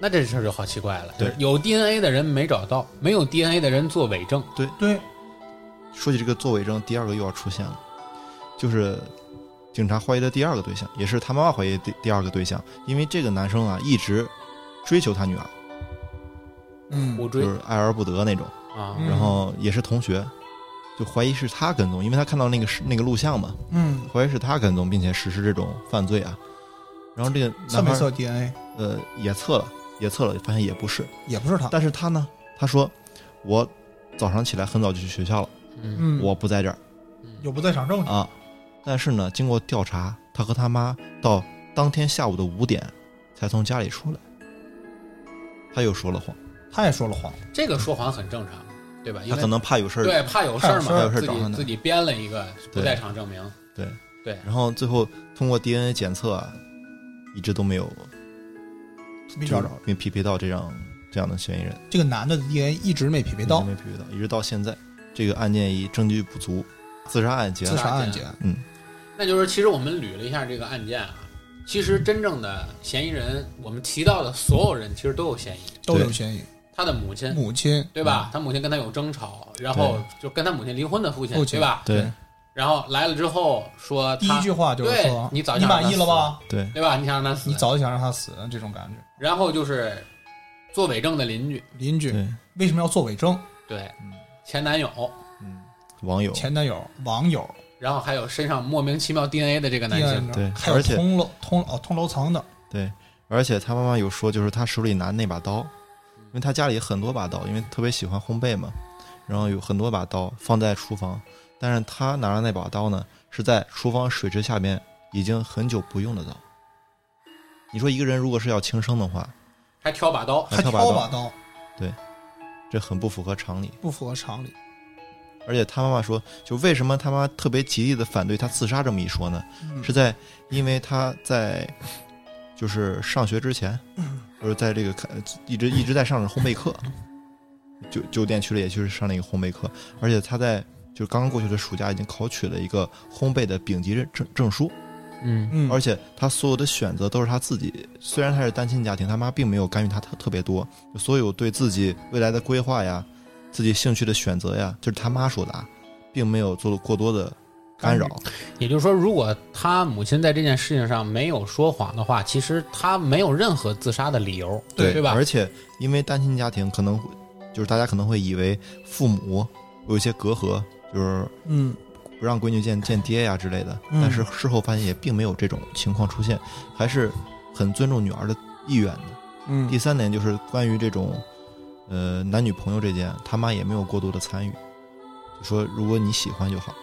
那这事儿就好奇怪了。对有 DNA 的人没找到，没有 DNA 的人做伪证。对对，说起这个做伪证，第二个又要出现了，就是警察怀疑的第二个对象，也是他妈妈怀疑的第第二个对象，因为这个男生啊一直追求他女儿，嗯就是爱而不得那种，啊，嗯然后也是同学，就怀疑是他跟踪，因为他看到那个是那个录像嘛，嗯，怀疑是他跟踪，并且实施这种犯罪啊。然后这个男孩测没测 DNA？呃也测了，也测了，发现也不是。也不是他。但是他呢，他说我早上起来很早就去学校了，嗯，嗯，我不在这儿有不在场证据。啊。但是呢，经过调查，他和他妈到当天下午的五点才从家里出来。他又说了谎，他也说了谎。这个说谎很正常，对吧？他可能怕有事儿。对怕有事儿嘛，怕有事儿自找他呢己自己编了一个不在场证明。对对，然后最后通过 DNA 检测啊，一直都没有没找着。没匹配到这样这样的嫌疑人。这个男的的 DNA 一直没匹配到一直没匹配到，一直到现在，这个案件以证据不足，自杀案件自。杀案件。嗯，那就是其实我们捋了一下这个案件啊，其实真正的嫌疑人，我们提到的所有人其实都有嫌疑。都有嫌疑。他的母亲，母亲对吧？他母亲跟他有争吵，然后就跟他母亲离婚的父亲，对吧？对然后来了之后说第一句话就是说：“你早你满意了吧？对对吧？你想让他死，你早就想让他死，这种感觉。然后就是做伪证的邻居，邻居，为什么要做伪证？对嗯前男友，嗯，网友。前男友、网友，然后还有身上莫名其妙 DNA 的这个男性，对还有而且通楼通哦通楼层的，对，而且他妈妈有说，就是他手里拿那把刀，因为他家里很多把刀，因为特别喜欢烘焙嘛，然后有很多把刀放在厨房，但是他拿着那把刀呢，是在厨房水池下面已经很久不用的刀。你说一个人如果是要轻生的话，还挑把刀，还还挑把刀，挑把刀，这很不符合常理。不符合常理。而且他妈妈说，就为什么他妈特别极力的反对他自杀这么一说呢？嗯是在因为他在就是上学之前，就是在这个看一直一直在上着烘焙课，酒酒店去了，也就是上那个烘焙课，而且他在就是刚刚过去的暑假已经考取了一个烘焙的丙级认证证书，嗯嗯，而且他所有的选择都是他自己。虽然他是单亲家庭，他妈并没有干预他特特别多，所有对自己未来的规划呀、自己兴趣的选择呀，就是他妈说的，啊，并没有做过多的干扰。也就是说，如果他母亲在这件事情上没有说谎的话，其实他没有任何自杀的理由，对对吧？而且因为单亲家庭，可能会就是大家可能会以为父母有一些隔阂，就是嗯不让闺女见见爹呀之类的。嗯但是事后发现也并没有这种情况出现，还是很尊重女儿的意愿的。嗯第三点就是关于这种呃男女朋友这件，他妈也没有过多的参与，就说如果你喜欢就好，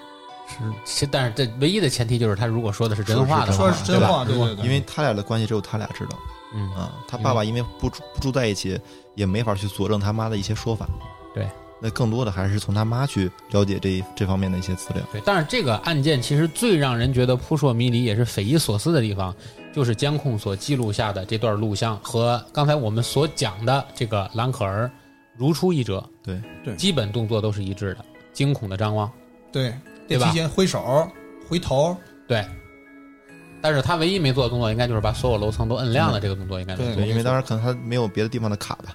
是，其但是这唯一的前提就是他如果说的是真话的话，说的是真话，对吧？对对对，因为他俩的关系只有他俩知道嗯，啊。他爸爸因为不住不住在一起，也没法去佐证他妈的一些说法。对，那更多的还是从他妈去了解这一这方面的一些资料。对。但是这个案件其实最让人觉得扑朔迷离，也是匪夷所思的地方，就是监控所记录下的这段录像和刚才我们所讲的这个兰可儿如出一辙，对对基本动作都是一致的，惊恐的张望，对对吧电梯间挥手回头，对。但是他唯一没做的动作，应该就是把所有楼层都摁亮了。这个动作应该没对做对，因为当时可能他没有别的地方的卡吧，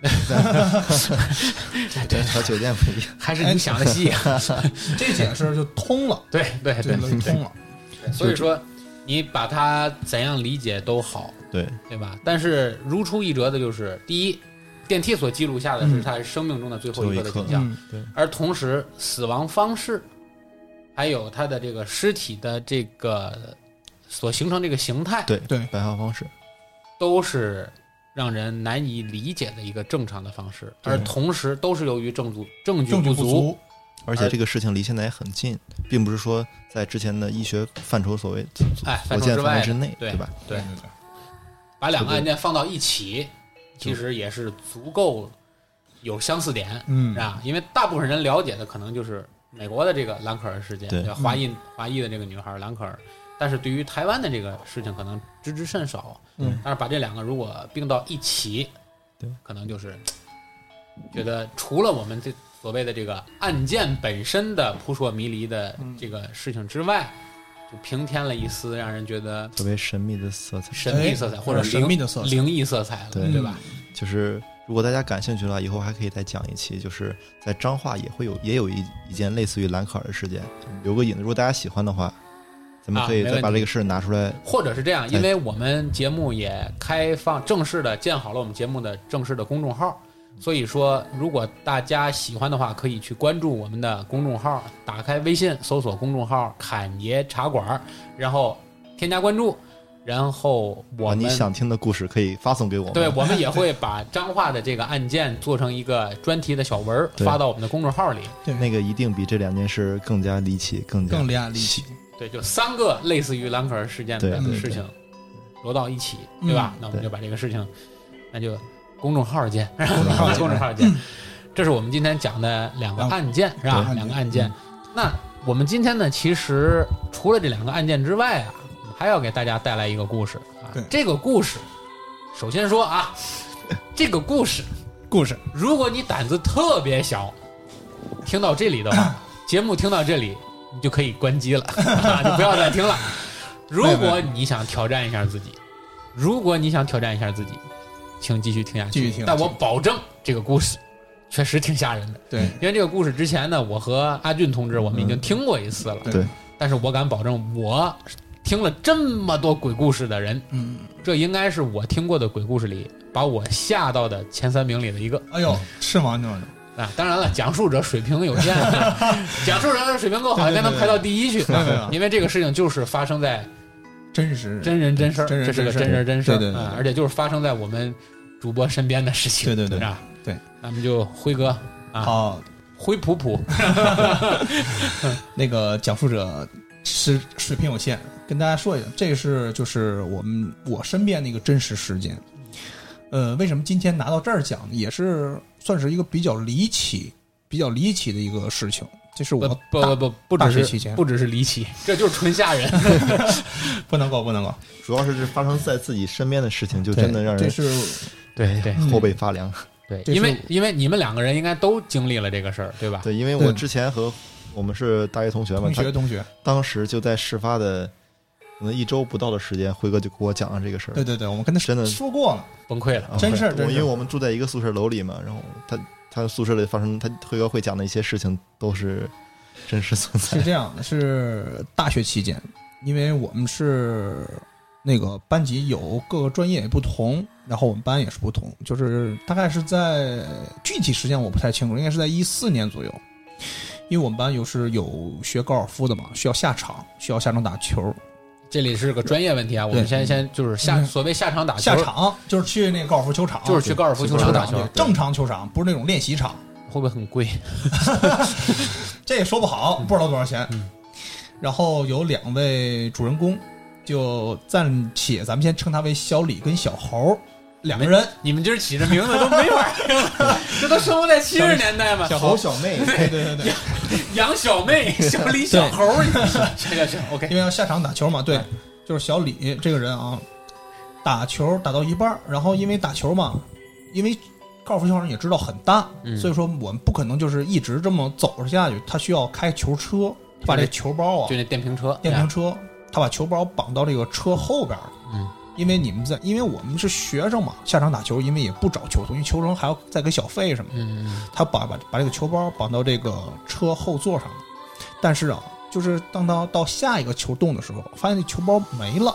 对，和酒店不一样。还是你想的细。这解释就通了，对对对通了。所以说，你把它怎样理解都好，对。对吧？但是如出一辙的就是，第一，电梯所记录下的是嗯他生命中的最后一刻的景象，嗯，对。而同时死亡方式，还有他的这个尸体的这个所形成这个形态，对对。摆放方式，都是让人难以理解的一个正常的方式，而同时都是由于证据证据不足，而且这个事情离现在也很近，并不是说在之前的医学范畴所谓哎，所见范围之内，对对吧？对对对，把两个案件放到一起，其实也是足够有相似点，嗯是吧？因为大部分人了解的可能就是美国的这个兰可儿事件，对华裔华裔的这个女孩兰可儿，但是对于台湾的这个事情可能知之甚少。嗯，但是把这两个如果并到一起，对，可能就是觉得除了我们这所谓的这个案件本身的扑朔迷离的嗯这个事情之外，就平添了一丝让人觉得特别神秘的色彩。神秘色彩、哎或者神秘的色彩灵异色彩了，对对吧？就是如果大家感兴趣的话，以后还可以再讲一期，就是在彰化也会有也有一一件类似于兰可儿的事件，留个影子。如果大家喜欢的话，咱们可以再把这个事儿拿出来。或者是这样，哎因为我们节目也开放正式的建好了我们节目的正式的公众号，所以说如果大家喜欢的话，可以去关注我们的公众号，打开微信搜索公众号“侃爷茶馆”，然后添加关注，然后我们把你想听的故事可以发送给我们。对我们也会把彰化的这个案件做成一个专题的小文儿发到我们的公众号里。对那个一定比这两件事更加离奇，更加更厉害离奇。对，就三个类似于蓝可儿事件的事情揉到一起，对吧？嗯那我们就把这个事情，那就公众号见，公众号见。这是我们今天讲的两个案件，是吧？两个案件。那我们今天呢，其实除了这两个案件之外啊，还要给大家带来一个故事啊。这个故事，首先说啊，这个故事，故事，如果你胆子特别小，听到这里的话，节目听到这里，你就可以关机了，啊，就不要再听了。如果你想挑战一下自己，如果你想挑战一下自己，请继续听下去。继续听。但我保证这个故事确实挺吓人的，对，因为这个故事之前呢，我和阿俊同志我们已经听过一次了，对对。但是我敢保证，我听了这么多鬼故事的人，嗯，这应该是我听过的鬼故事里把我吓到的前三名里的一个。哎呦，是吗？那啊，当然了，讲述者水平有限，讲述者的水平够好，对对对才能排到第一去。因为这个事情就是发生在真实真人真事儿，真人这是个真事儿真人真事儿，对对对啊而且就是发生在我们主播身边的事情，对对对啊，对，咱们就辉哥啊，好，辉普普 那个讲述者是水平有限，跟大家说一下，这是就是我们我身边的一个真实事件。呃，为什么今天拿到这儿讲呢？也是算是一个比较离奇、比较离奇的一个事情。这是我不不不，不只是不只是离奇，这就是纯吓人。不能够不能够，主要是这发生在自己身边的事情，就真的让人这是对对嗯后背发凉。对，因为因为你们两个人应该都经历了这个事儿，对吧？对，因为我之前和我们是大学同学嘛，他同学同学，当时就在事发的可能一周不到的时间，辉哥就给我讲了这个事儿。对对对，我们跟他真的说过了，崩溃了。啊真事儿真因为我们住在一个宿舍楼里嘛，然后他他宿舍里发生，他辉哥会讲的一些事情都是真实存在是。这样的，是大学期间，因为我们是那个班级有各个专业也不同，然后我们班也是不同，就是大概是在具体时间我不太清楚，应该是在一四年左右，因为我们班有是有学高尔夫的嘛，需要下场，需要下场打球，这里是个专业问题啊，我们先先就是下嗯。所谓下场打球。下，场就是去那个高尔夫球场，就是去高尔夫球球场打球，正常球场，不是那种练习场。会不会很贵？这也说不好，不知道多少钱。嗯。然后有两位主人公，就暂且咱们先称他为小李跟小猴两个人。你们今儿起这名字都没法听了，这都生活在七十年代嘛。小猴小妹，对对对对，杨小妹、小李、小猴儿，行行行，OK，因为要下场打球嘛，对哎，就是小李这个人啊，打球打到一半儿，然后因为打球嘛，因为高尔夫球场也知道很大，嗯。所以说我们不可能就是一直这么走着下去，他需要开球车，把这球包啊就那电瓶车，电瓶车，他把球包绑到这个车后边儿。嗯，因为你们在，因为我们是学生嘛，下场打球，因为也不找球童，因为球童还要再给小费什么的。嗯，嗯他把把把这个球包绑到这个车后座上了，但是啊，就是当他到下一个球洞的时候，发现这球包没了，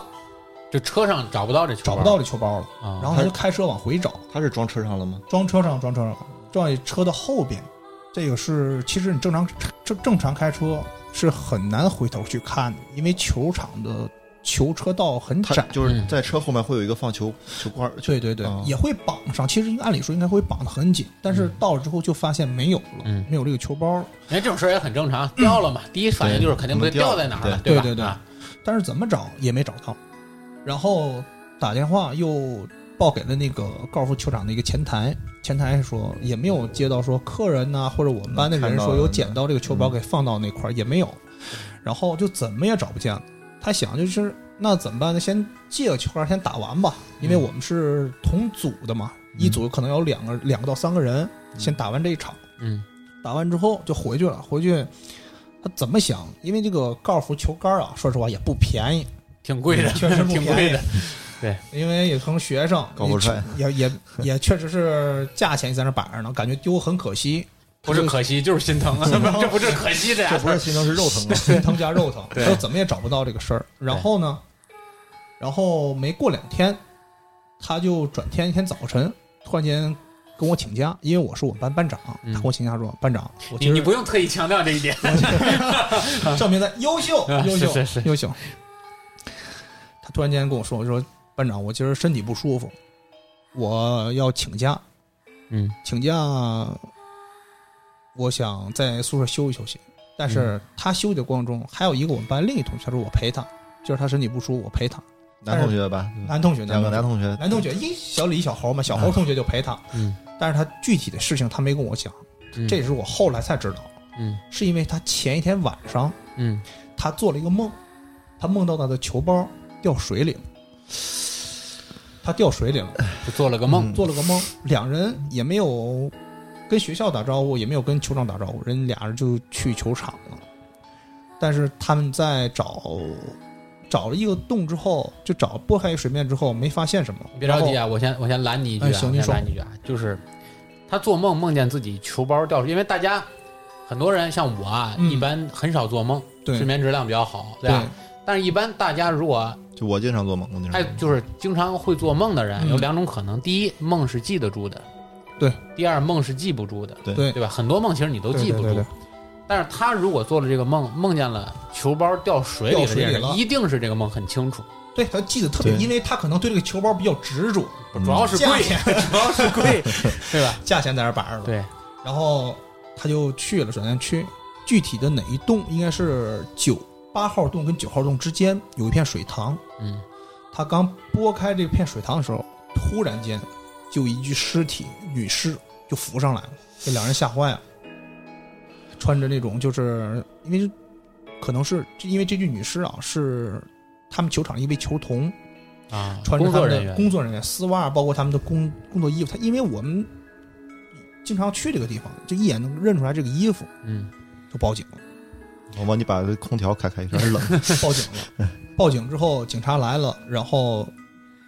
就车上找不到这球，找不到这球包了，啊。然后他就开车往回找，他是装车上了吗？装车上，装车上，装在车的后边。这个是其实你正常正正常开车是很难回头去看的，因为球场的球车道很窄。就是在车后面会有一个放球球罐，对对对，哦也会绑上。其实按理说应该会绑得很紧，但是到了之后就发现没有了，嗯没有这个球包了。哎，这种事儿也很正常，掉了嘛，第一反应就是肯定不会掉在哪儿了，吧？对对对啊但是怎么找也没找到，然后打电话又报给了那个高尔夫球场的一个前台，前台说也没有接到说客人呐、或者我们班的人说有捡到这个球包给放到那块儿也没有，然后就怎么也找不见了。他想就是那怎么办呢？先借个球杆先打完吧，因为我们是同组的嘛，一组可能有两个两个到三个人，先打完这一场。嗯打完之后就回去了。回去他怎么想？因为这个高尔夫球杆啊，说实话也不便宜，挺贵的，确实挺贵的。对因为也从学生，也也也确实是价钱在那摆着呢，感觉丢很可惜。不是可惜，就是心疼啊！这不是可惜这。不是心疼是肉疼啊！心疼加肉疼，对他又怎么也找不到这个事儿。然后呢，然后没过两天，他就转天一天早晨突然间跟我请假，因为我是我们班班长，嗯他跟我请假说：“班长，我你你不用特意强调这一点，证明他优秀，啊优秀，是是是优秀。他突然间跟我说：“我说班长，我今儿身体不舒服，我要请假，嗯请假，我想在宿舍休息休息。但是他休息的过程中，还有一个我们班另一同学，他说我陪他，就是他身体不舒服，我陪他。男同学吧，男同学，两个男同同学，男同学，一小李小猴嘛，小猴同学就陪他，嗯。但是他具体的事情他没跟我讲，嗯，这也是我后来才知道，嗯。是因为他前一天晚上嗯他做了一个梦，他梦到他的球包掉水里了，他掉水里了，就做了个梦，做了个梦，两人也没有跟学校打招呼，也没有跟球场打招呼，人俩人就去球场了。但是他们在找找了一个洞之后，就找拨开水面之后，没发现什么。你别着急啊，啊，我先我先拦你一句啊，我哎行您说先拦你一句啊，就是他做梦梦见自己球包掉水，因为大家很多人像我啊，嗯一般很少做梦，对睡眠质量比较好，对对吧？但是，一般大家如果就我经常做梦，我经常哎做梦就是经常会做梦的人，嗯有两种可能：第一，梦是记得住的；对，第二梦是记不住的，对。对。对吧？很多梦其实你都记不住，对对对但是他如果做了这个梦，梦见了球包掉水里掉的一定是这个梦很清楚，对他记得特别，因为他可能对这个球包比较执着，主要是贵，价钱。主要是贵，对吧？价钱在这摆着了。对，然后他就去了转院区，具体的哪一栋应该是九八号洞跟九号洞之间有一片水塘。嗯，他刚拨开这片水塘的时候，突然间就一具尸体，女尸就浮上来了，这两人吓坏了。穿着那种就是因为可能是因为这具女尸啊是他们球场的一位球童，啊，穿着他们的工作人员，工作人员丝袜，包括他们的工工作衣服。他因为我们经常去这个地方，就一眼能认出来这个衣服，嗯，就报警了。我帮你把这空调开开，有 点冷。报警了。报警之后，警察来了，然后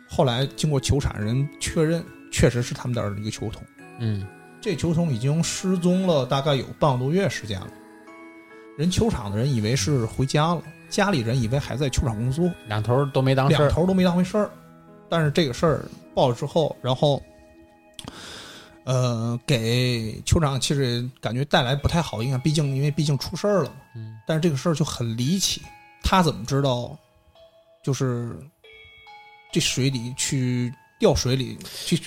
后来经过球场人确认，确实是他们那儿的一个球童。嗯，这球童已经失踪了大概有半个多月时间了。人球场的人以为是回家了，家里人以为还在球场工作，两头都没当事，两头都没当回事儿。但是这个事儿报了之后，然后，呃，给球场其实感觉带来不太好的影响，毕竟因为毕竟出事儿了嘛。嗯，但是这个事儿就很离奇，他怎么知道？就是这水里去掉水里去，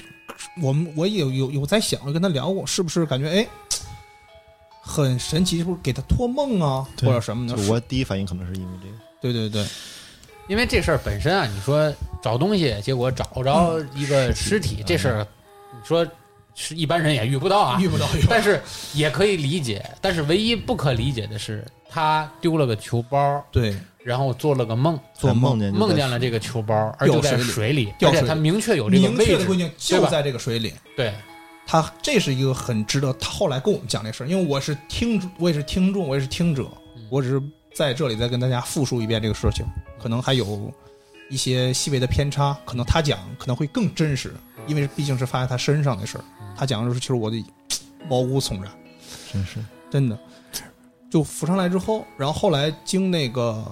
我们我也有有有在想，我跟他聊过，是不是感觉哎，很神奇？是不是给他托梦啊，或者什么的？我第一反应可能是因为这个，对对对，因为这事儿本身啊，你说找东西，结果找着一个尸体，这事儿，你说是一般人也遇不到啊，遇不到，但是也可以理解。但是唯一不可理解的是，他丢了个球包，对然后做了个梦，做梦梦见梦见了这个球包，而就在掉水里。而且他明确有这个明位置，确的规定就在这个水里。对，他这是一个很值得他后来跟我们讲这事儿，因为我是听，我也是听众，我也是听者，嗯。我只是在这里再跟大家复述一遍这个事情，可能还有一些细微的偏差，可能他讲可能会更真实，因为毕竟是发生在他身上的事儿，他讲的时候，其实我的毛骨悚然，真是。真的。就浮上来之后，然后后来经那个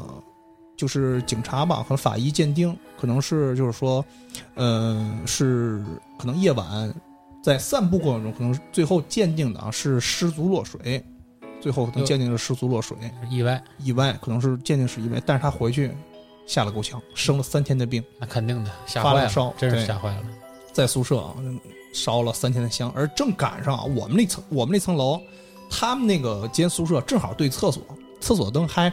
就是警察吧和法医鉴定，可能是就是说，呃，是可能夜晚在散步过程中，可能最后鉴定的啊是失足落水，最后可能鉴定是失足落水，意外，意外可能是鉴定是意外，但是他回去吓了够呛，生了三天的病，那肯定的，吓坏了，发了烧，真是吓坏了。在宿舍啊烧了三天的香，而正赶上啊我们那层我们那层楼，他们那个间宿舍正好对厕所，厕所灯还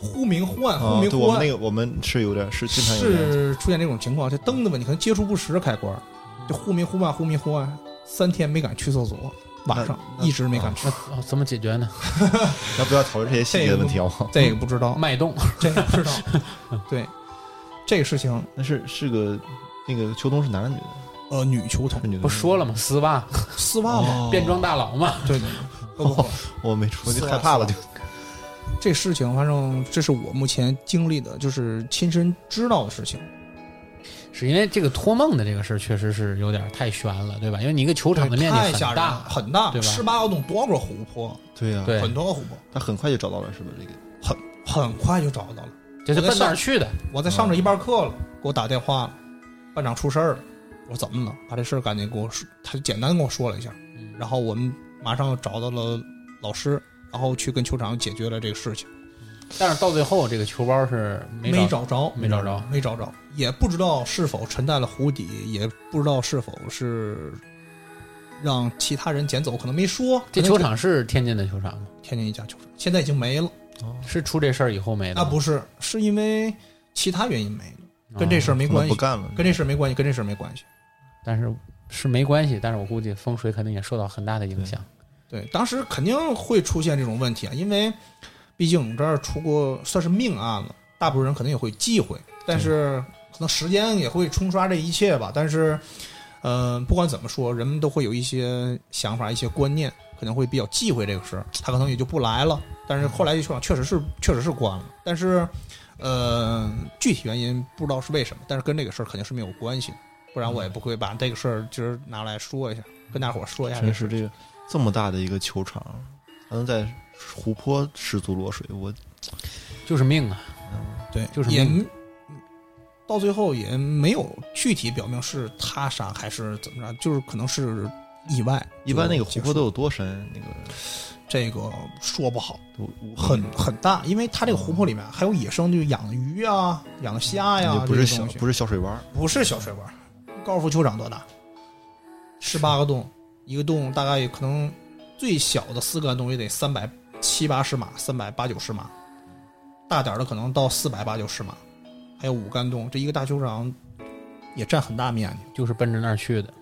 忽明忽暗，忽明忽暗，我们那个我们是有点是经常是出现这种情况，这灯的问题可能接触不实开关，就忽明忽暗，忽明忽暗，三天没敢去厕所，晚上一直没敢去，怎么解决呢？要不要讨论这些细节的问题哦？这个不知道，脉动，这个不知道，对这个事情，那是是个那个秋冬是男的女的？呃，女秋冬女的。不说了吗？丝袜，丝袜嘛，哦 变装大佬嘛。对对对，不不不。我没出，我就害怕了，就这事情，反正这是我目前经历的，就是亲身知道的事情。是因为这个托梦的这个事儿确实是有点太悬了，对吧？因为你一个球场的面积很大，很大，对吧十八号洞多少个湖泊，对呀，对很多个湖泊，他很快就找到了，是不是？这个很很快就找到了。这是奔哪儿去的。我在上着一半课了，给我打电话了，班长出事儿了。我说怎么了？把这事儿赶紧给我说，他就简单跟我说了一下，嗯然后我们马上找到了老师，然后去跟球场解决了这个事情。但是到最后，这个球包是没没找找着，没找着没找着，也不知道是否沉在了湖底，也不知道是否是让其他人捡走，可能没说。这球场是天津的球场吗？天津一家球场，现在已经没了。是出这事儿以后没的啊？不是，是因为其他原因没了，跟这事儿，没关系可能不，干了，跟这事儿没关系，跟这事儿没关系。但是是没关系。但是我估计风水肯定也受到很大的影响。对，当时肯定会出现这种问题啊，因为毕竟我们这儿出过算是命案了，大部分人可能也会忌讳，但是可能时间也会冲刷这一切吧。但是，呃，不管怎么说，人们都会有一些想法、一些观念，可能会比较忌讳这个事儿，他可能也就不来了。但是后来一说，确实是确实是关了，但是，呃，具体原因不知道是为什么，但是跟这个事儿肯定是没有关系的，不然我也不会把这个事儿今儿拿来说一下，跟大伙儿说一下这个事儿。真是这个这么大的一个球场，还能在湖泊失足落水，我就是命啊！对，就是命也到最后也没有具体表明是他杀还是怎么着，就是可能是意外。一般那个湖泊都有多深？那个这个说不好，很很大，因为它这个湖泊里面还有野生，就养的鱼啊、养的虾呀，就不是小不是小水湾儿，不是小水湾。高尔夫球场多大？十八个洞，一个洞大概也可能最小的四个洞也得三百七八十码，三百八九十码，大点儿的可能到四百八九十码，还有五干洞，这一个大球场也占很大面积。就是奔着那儿去的。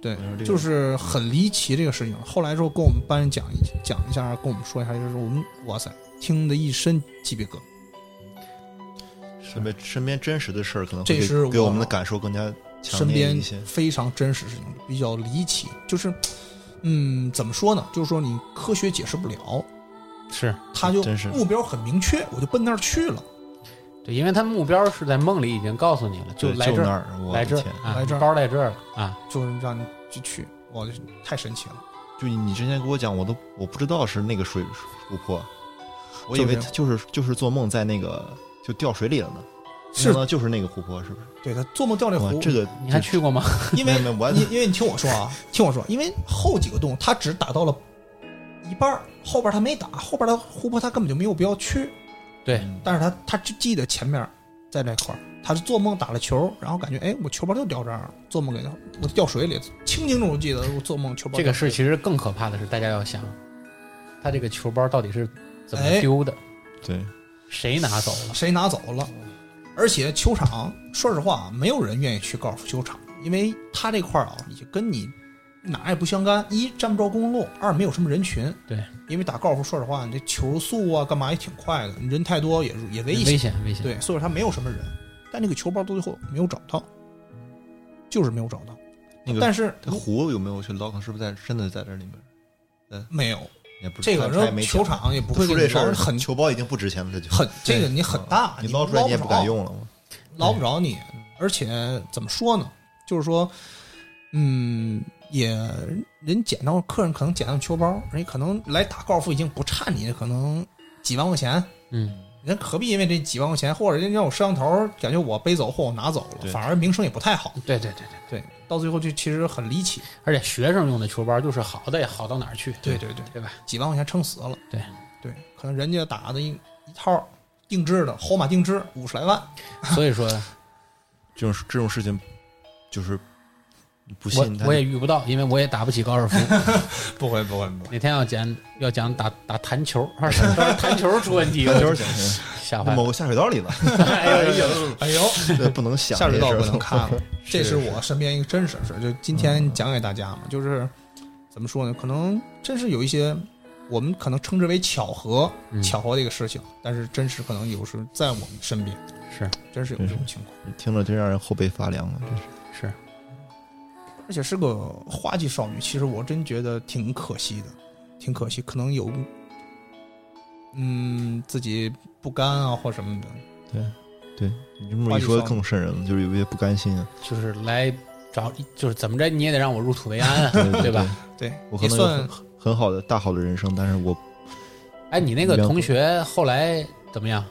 对就是很离奇这个事情。后来之后跟我们班人讲一讲一下，跟我们说一下，就是我们哇塞，听得一身鸡皮疙瘩。身边身边真实的事儿可能会给这是给我们的感受更加强身边一些。非常真实事情，比较离奇，就是，嗯，怎么说呢？就是说你科学解释不了，是他就真是目标很明确，我就奔那儿去了。对，因为他目标是在梦里已经告诉你了，就来这儿，就那儿，我来这儿来这儿包在这儿了啊。就是让你去去，哇，太神奇了。就你之前给我讲，我都我不知道是那个水湖泊，我以为他就是就是做梦在那个就掉水里了呢。没是想到就是那个湖泊，是不是？对他做梦掉那湖，，哇这个你还去过吗？因为我你因为你听我说啊，听我说，因为后几个洞他只打到了一半儿，后边他没打，后边的湖泊他根本就没有必要去。对，嗯但是他他就记得前面在那块儿，他是做梦打了球，然后感觉哎，我球包就掉这儿了，做梦给他我掉水里，清清楚楚记得我做梦球包这个事其实更可怕的是，大家要想，他这个球包到底是怎么哎丢的，对，谁拿走了？谁拿走了。而且球场，说实话，没有人愿意去高尔夫球场，因为它这块儿啊，也跟你哪也不相干。一占不着公路，二没有什么人群。对，因为打高尔夫，说实话，你这球速啊，干嘛也挺快的，人太多也也危险危险。危险。对，所以说他没有什么人，但那个球包到最后没有找到，就是没有找到。那个但是它湖有没有去捞？是不是在真的在这里面？嗯没有也不这个，他他也没球场也不会给说这事儿，很球包已经不值钱了，这就很这个你很大，你捞出来你也不敢用了。捞不着你，而且怎么说呢？就是说，嗯，也人捡到客人可能捡到球包，人家可能来打高尔夫已经不差你可能几万块钱，嗯，人何必因为这几万块钱，或者人家有摄像头，感觉我背走或我拿走了，反而名声也不太好。对对对对，对，到最后就其实很离奇。而且学生用的球包就是好的也好到哪儿去？对对对，对吧？几万块钱撑死了。对对，可能人家打的一一套定制的号码定制五十来万，所以说，这种这种事情，就是不我信他我也遇不到，因为我也打不起高尔夫。不会不会不会。哪天要讲要讲打打弹球，还是弹球出问题，我 就是吓坏了。某个下水道里了，哎呦哎呦，这不能想下水道不能看了，这是是我身边一个真实事，就今天讲给大家嘛，就是怎么说呢？可能真是有一些我们可能称之为巧合，嗯巧合的一个事情，但是真实可能有时在我们身边，是真是有这种情况，听着真让人后背发凉了。真是是，而且是个花季少女，其实我真觉得挺可惜的，挺可惜，可能有嗯自己不甘啊或什么的，对，对你这么一说更瘆人了，就是有些不甘心啊。就是来找，就是怎么着你也得让我入土为安啊，对对吧？对，我可能算很很好的大好的人生，但是我哎，你那个同学后来怎么样？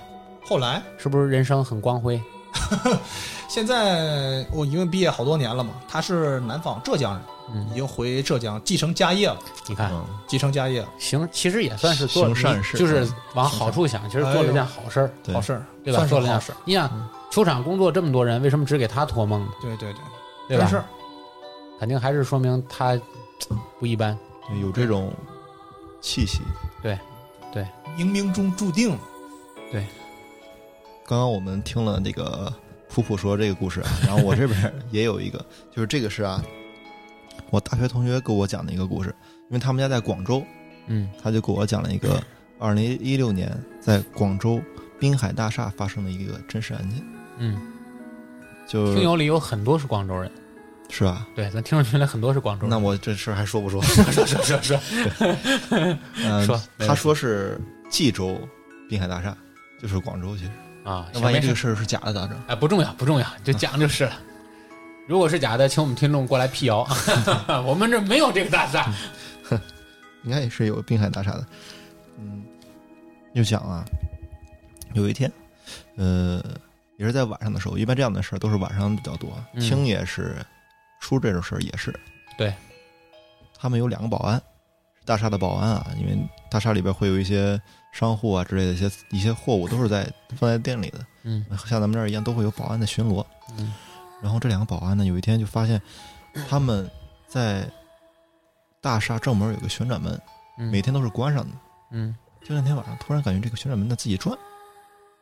后来。是不是人生很光辉？现在我因为毕业好多年了嘛，他是南方浙江人，已嗯，经回浙江继承家业了，你看，嗯，继承家业。了，行，其实也算是做行善事就是往好处想，其实做了件好事儿，对。好事儿，对吧？算是做了件好事儿，。你想，球场工作这么多人，为什么只给他托梦呢？对对对，对吧？肯定还是说明他不一般。对有这种气息。对对。冥冥中注定。对。刚刚我们听了那个普普说这个故事啊，然后我这边也有一个，就是这个是啊，我大学同学给我讲的一个故事，因为他们家在广州，嗯。他就给我讲了一个二零一六年在广州滨海大厦发生的一个真实案件，嗯，就听友里有很多是广州人，是吧？对，咱听众群里很多是广州人。那我这事儿还说不说？说说说说，嗯，说他说是冀州滨海大厦，就是广州，其实啊，那万一这个事儿是假的咋整？哎，不重要，不重要，就讲就是了。如果是假的，请我们听众过来辟谣。我们这没有这个大厦。应该也是有滨海大厦的。嗯，就讲啊，有一天，呃，也是在晚上的时候，一般这样的事儿都是晚上比较多。嗯听也是，出这种事儿也是。对。他们有两个保安，大厦的保安啊，因为大厦里边会有一些商户啊之类的一些一些货物都是在放在店里的，嗯像咱们这儿一样都会有保安在巡逻。嗯然后这两个保安呢，有一天就发现他们在大厦正门有个旋转门，嗯，每天都是关上的。嗯，就那天晚上，突然感觉这个旋转门在自己转，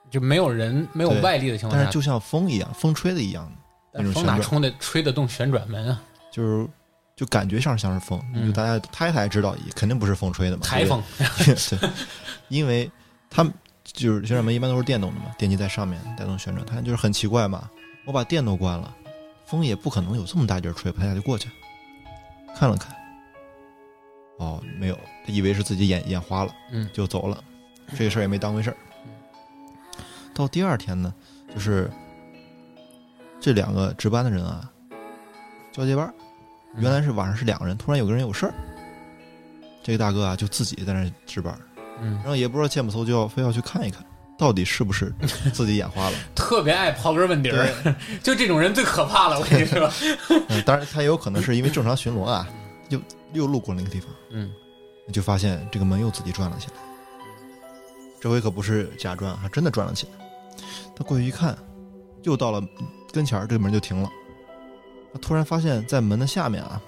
就没有人没有外力的情况下，但是就像风一样，风吹的一样，的风哪那种旋转冲的吹得动旋转门啊？就是就感觉上像是风。嗯就大家他他也知道，肯定不是风吹的嘛，台风。对，因为他们就是旋转门一般都是电动的嘛，电机在上面带动旋转，它就是很奇怪嘛。我把电都关了，风也不可能有这么大劲儿吹，啪一下就过去。看了看，哦，没有，他以为是自己眼眼花了，嗯就走了，这个事儿也没当回事儿。到第二天呢，就是这两个值班的人啊，交接班原来是晚上是两个人，突然有个人有事儿，这个大哥啊就自己在那值班儿，嗯然，后也不知道见不搜就要非要去看一看，到底是不是 自己眼花了。特别爱刨根问底儿，就这种人最可怕了。我跟你说，嗯，当然他也有可能是因为正常巡逻啊，又又路过那个地方，嗯就发现这个门又自己转了起来。这回可不是假转，还真的转了起来。他过去一看，又到了跟前儿，这个门就停了。他突然发现，在门的下面啊，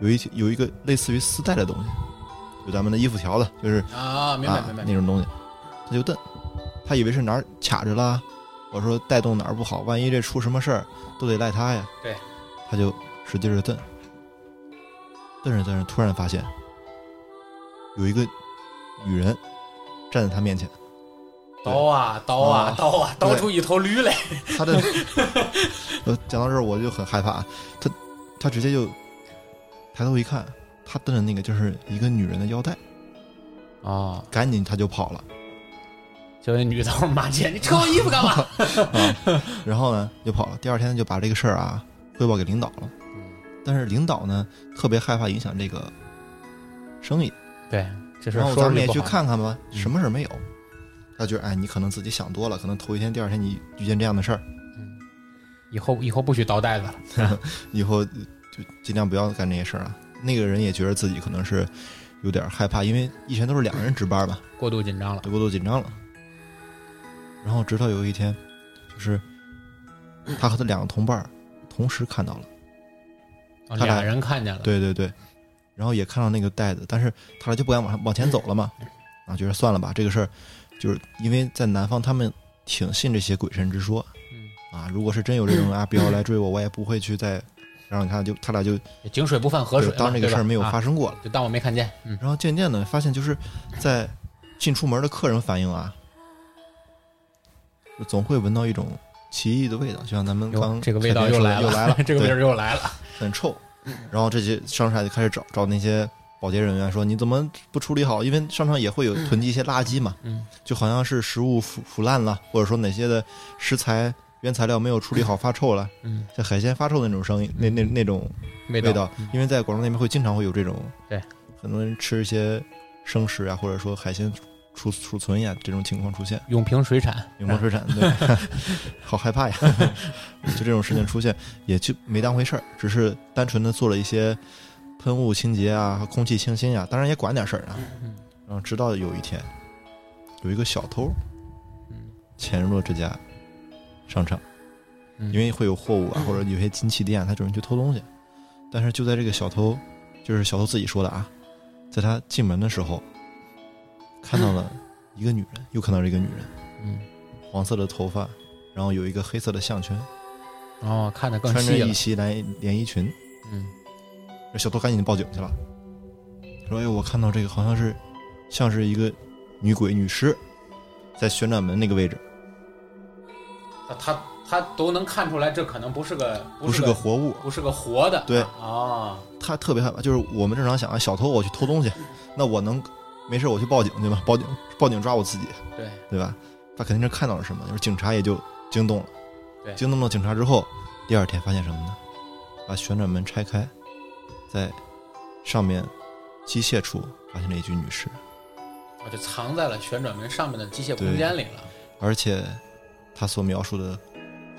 有一有一个类似于丝带的东西，就咱们的衣服条子，就是啊，明白啊明白那，种东西，他就瞪，他以为是哪儿卡着了，我说带动哪儿不好，万一这出什么事儿都得赖他呀。对，他就使劲的瞪，瞪着瞪着，突然发现有一个女人站在他面前，刀啊刀啊啊刀啊，刀出一头驴来。他的，呃，讲到这儿我就很害怕，他他直接就抬头一看，他瞪的那个就是一个女人的腰带，啊，赶紧他就跑了。就那女的骂街，你扯我衣服干嘛？啊，然后呢就跑了。第二天就把这个事儿啊汇报给领导了。但是领导呢特别害怕影响这个生意，对，这事然后咱们也去。看看吧，嗯什么事儿没有。他觉得哎，你可能自己想多了，可能头一天、第二天你遇见这样的事儿，以后以后不许倒袋子了。以后就尽量不要干这些事儿啊。那个人也觉得自己可能是有点害怕，因为以前都是两个人值班嘛，过度紧张了。对过度紧张了。然后直到有一天，就是他和他两个同伴同时看到了。哦他俩俩人看见了。对对对，然后也看到那个袋子，但是他俩就不敢往上往前走了嘛，啊，觉得算了吧，这个事儿就是因为在南方他们挺信这些鬼神之说嗯，啊，如果是真有这种阿彪来追我，我也不会去再让你看，就他俩就井水不犯河水当这个事儿没有啊发生过了。就当我没看见。嗯，然后渐渐的发现，就是在进出门的客人反映啊，就总会闻到一种奇异的味道，就像咱们刚这个味道又来了又来了，这个味儿又来了。很臭。然后这些商场就开始找找那些保洁人员说：“你怎么不处理好？因为商场也会有囤积一些垃圾嘛，嗯，就好像是食物腐腐烂了，或者说哪些的食材原材料没有处理好发臭了，嗯，像海鲜发臭的那种声音，那那那种味味道。嗯，因为在广州那边会经常会有这种，对，很多人吃一些生食啊，或者说海鲜储储存呀这种情况出现。”永平水产，永平水产，对，好害怕呀！就这种事情出现，也就没当回事儿，只是单纯的做了一些喷雾清洁啊、空气清新啊，当然也管点事儿啊。嗯。然后直到有一天，有一个小偷嗯。潜入了这家商场，嗯因为会有货物啊，或者有些金器店啊，他准备去偷东西。但是就在这个小偷，就是小偷自己说的啊，在他进门的时候，看到了 一个女人，又看到了一个女人。嗯，黄色的头发，然后有一个黑色的项圈，哦，看得更穿着一。袭连连衣裙。嗯，这小偷赶紧报警去了，说：“哎，我看到这个好像是像是一个女鬼女尸，在旋转门那个位置，他他他都能看出来，这可能不是个不是个个活物。不是个活的。对哦，他特别害怕，就是我们正常想啊，小偷我去偷东西，那我能没事我去报警对吧？报警报警抓我自己对，对吧？他肯定是看到了什么，就是警察也就惊动了。对惊动了警察之后，第二天发现什么呢？把旋转门拆开，在上面机械处发现了一具女尸，我就藏在了旋转门上面的机械空间里了，而且他所描述的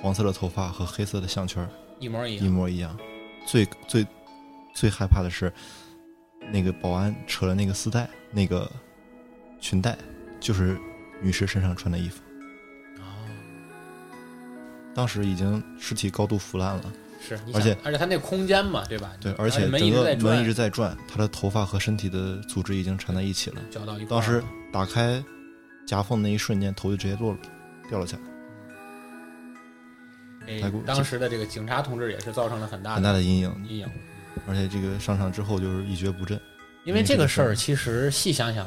黄色的头发和黑色的项圈一模一样。一模一样。最最最害怕的是那个保安扯了那个丝带，那个裙带就是女士身上穿的衣服。哦，当时已经尸体高度腐烂了，是，而且而且他那空间嘛，对吧？对，而且门整个一直在转门一直在转，他的头发和身体的组织已经缠在一起了。搅到一块儿当时打开夹缝那一瞬间，头就直接落了，掉了下来，当时的这个警察同志也是造成了很大很大的阴影。阴影。而且这个上场之后就是一蹶不振。因为这个事儿，其实细想想，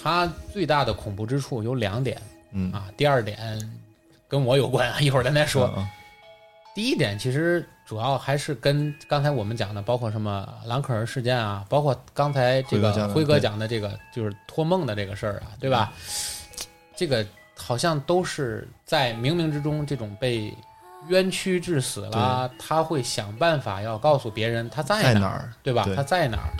它最大的恐怖之处有两点嗯，啊。第二点跟我有关，一会儿咱再说。第一点其实主要还是跟刚才我们讲的，包括什么兰克尔事件啊，包括刚才这个辉哥讲的这个就是托梦的这个事儿啊，对吧？这个好像都是在冥冥之中这种被冤屈致死了，他会想办法要告诉别人他在哪儿？对吧？对他在哪儿？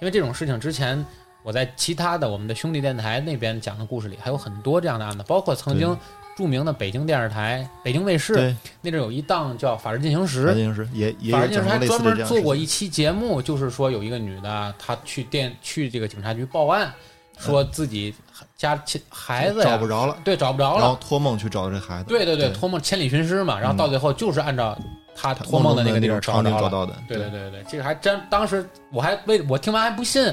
因为这种事情之前我在其他的我们的兄弟电台那边讲的故事里还有很多这样的案子，包括曾经著名的北京电视台、北京卫视，那阵有一档叫《法制进行时法》，进行时也也法制进行时还专门做过一期节目，就是说有一个女的，她去电去这个警察局报案，说自己家亲孩子找不着了，对找不着了然后，托梦去找这孩子。对对对，托梦千里寻师嘛，然后嗯到最后就是按照他托梦的那个地方场景找。到的。对对对对，这个还真，当时我还为我听完还不信，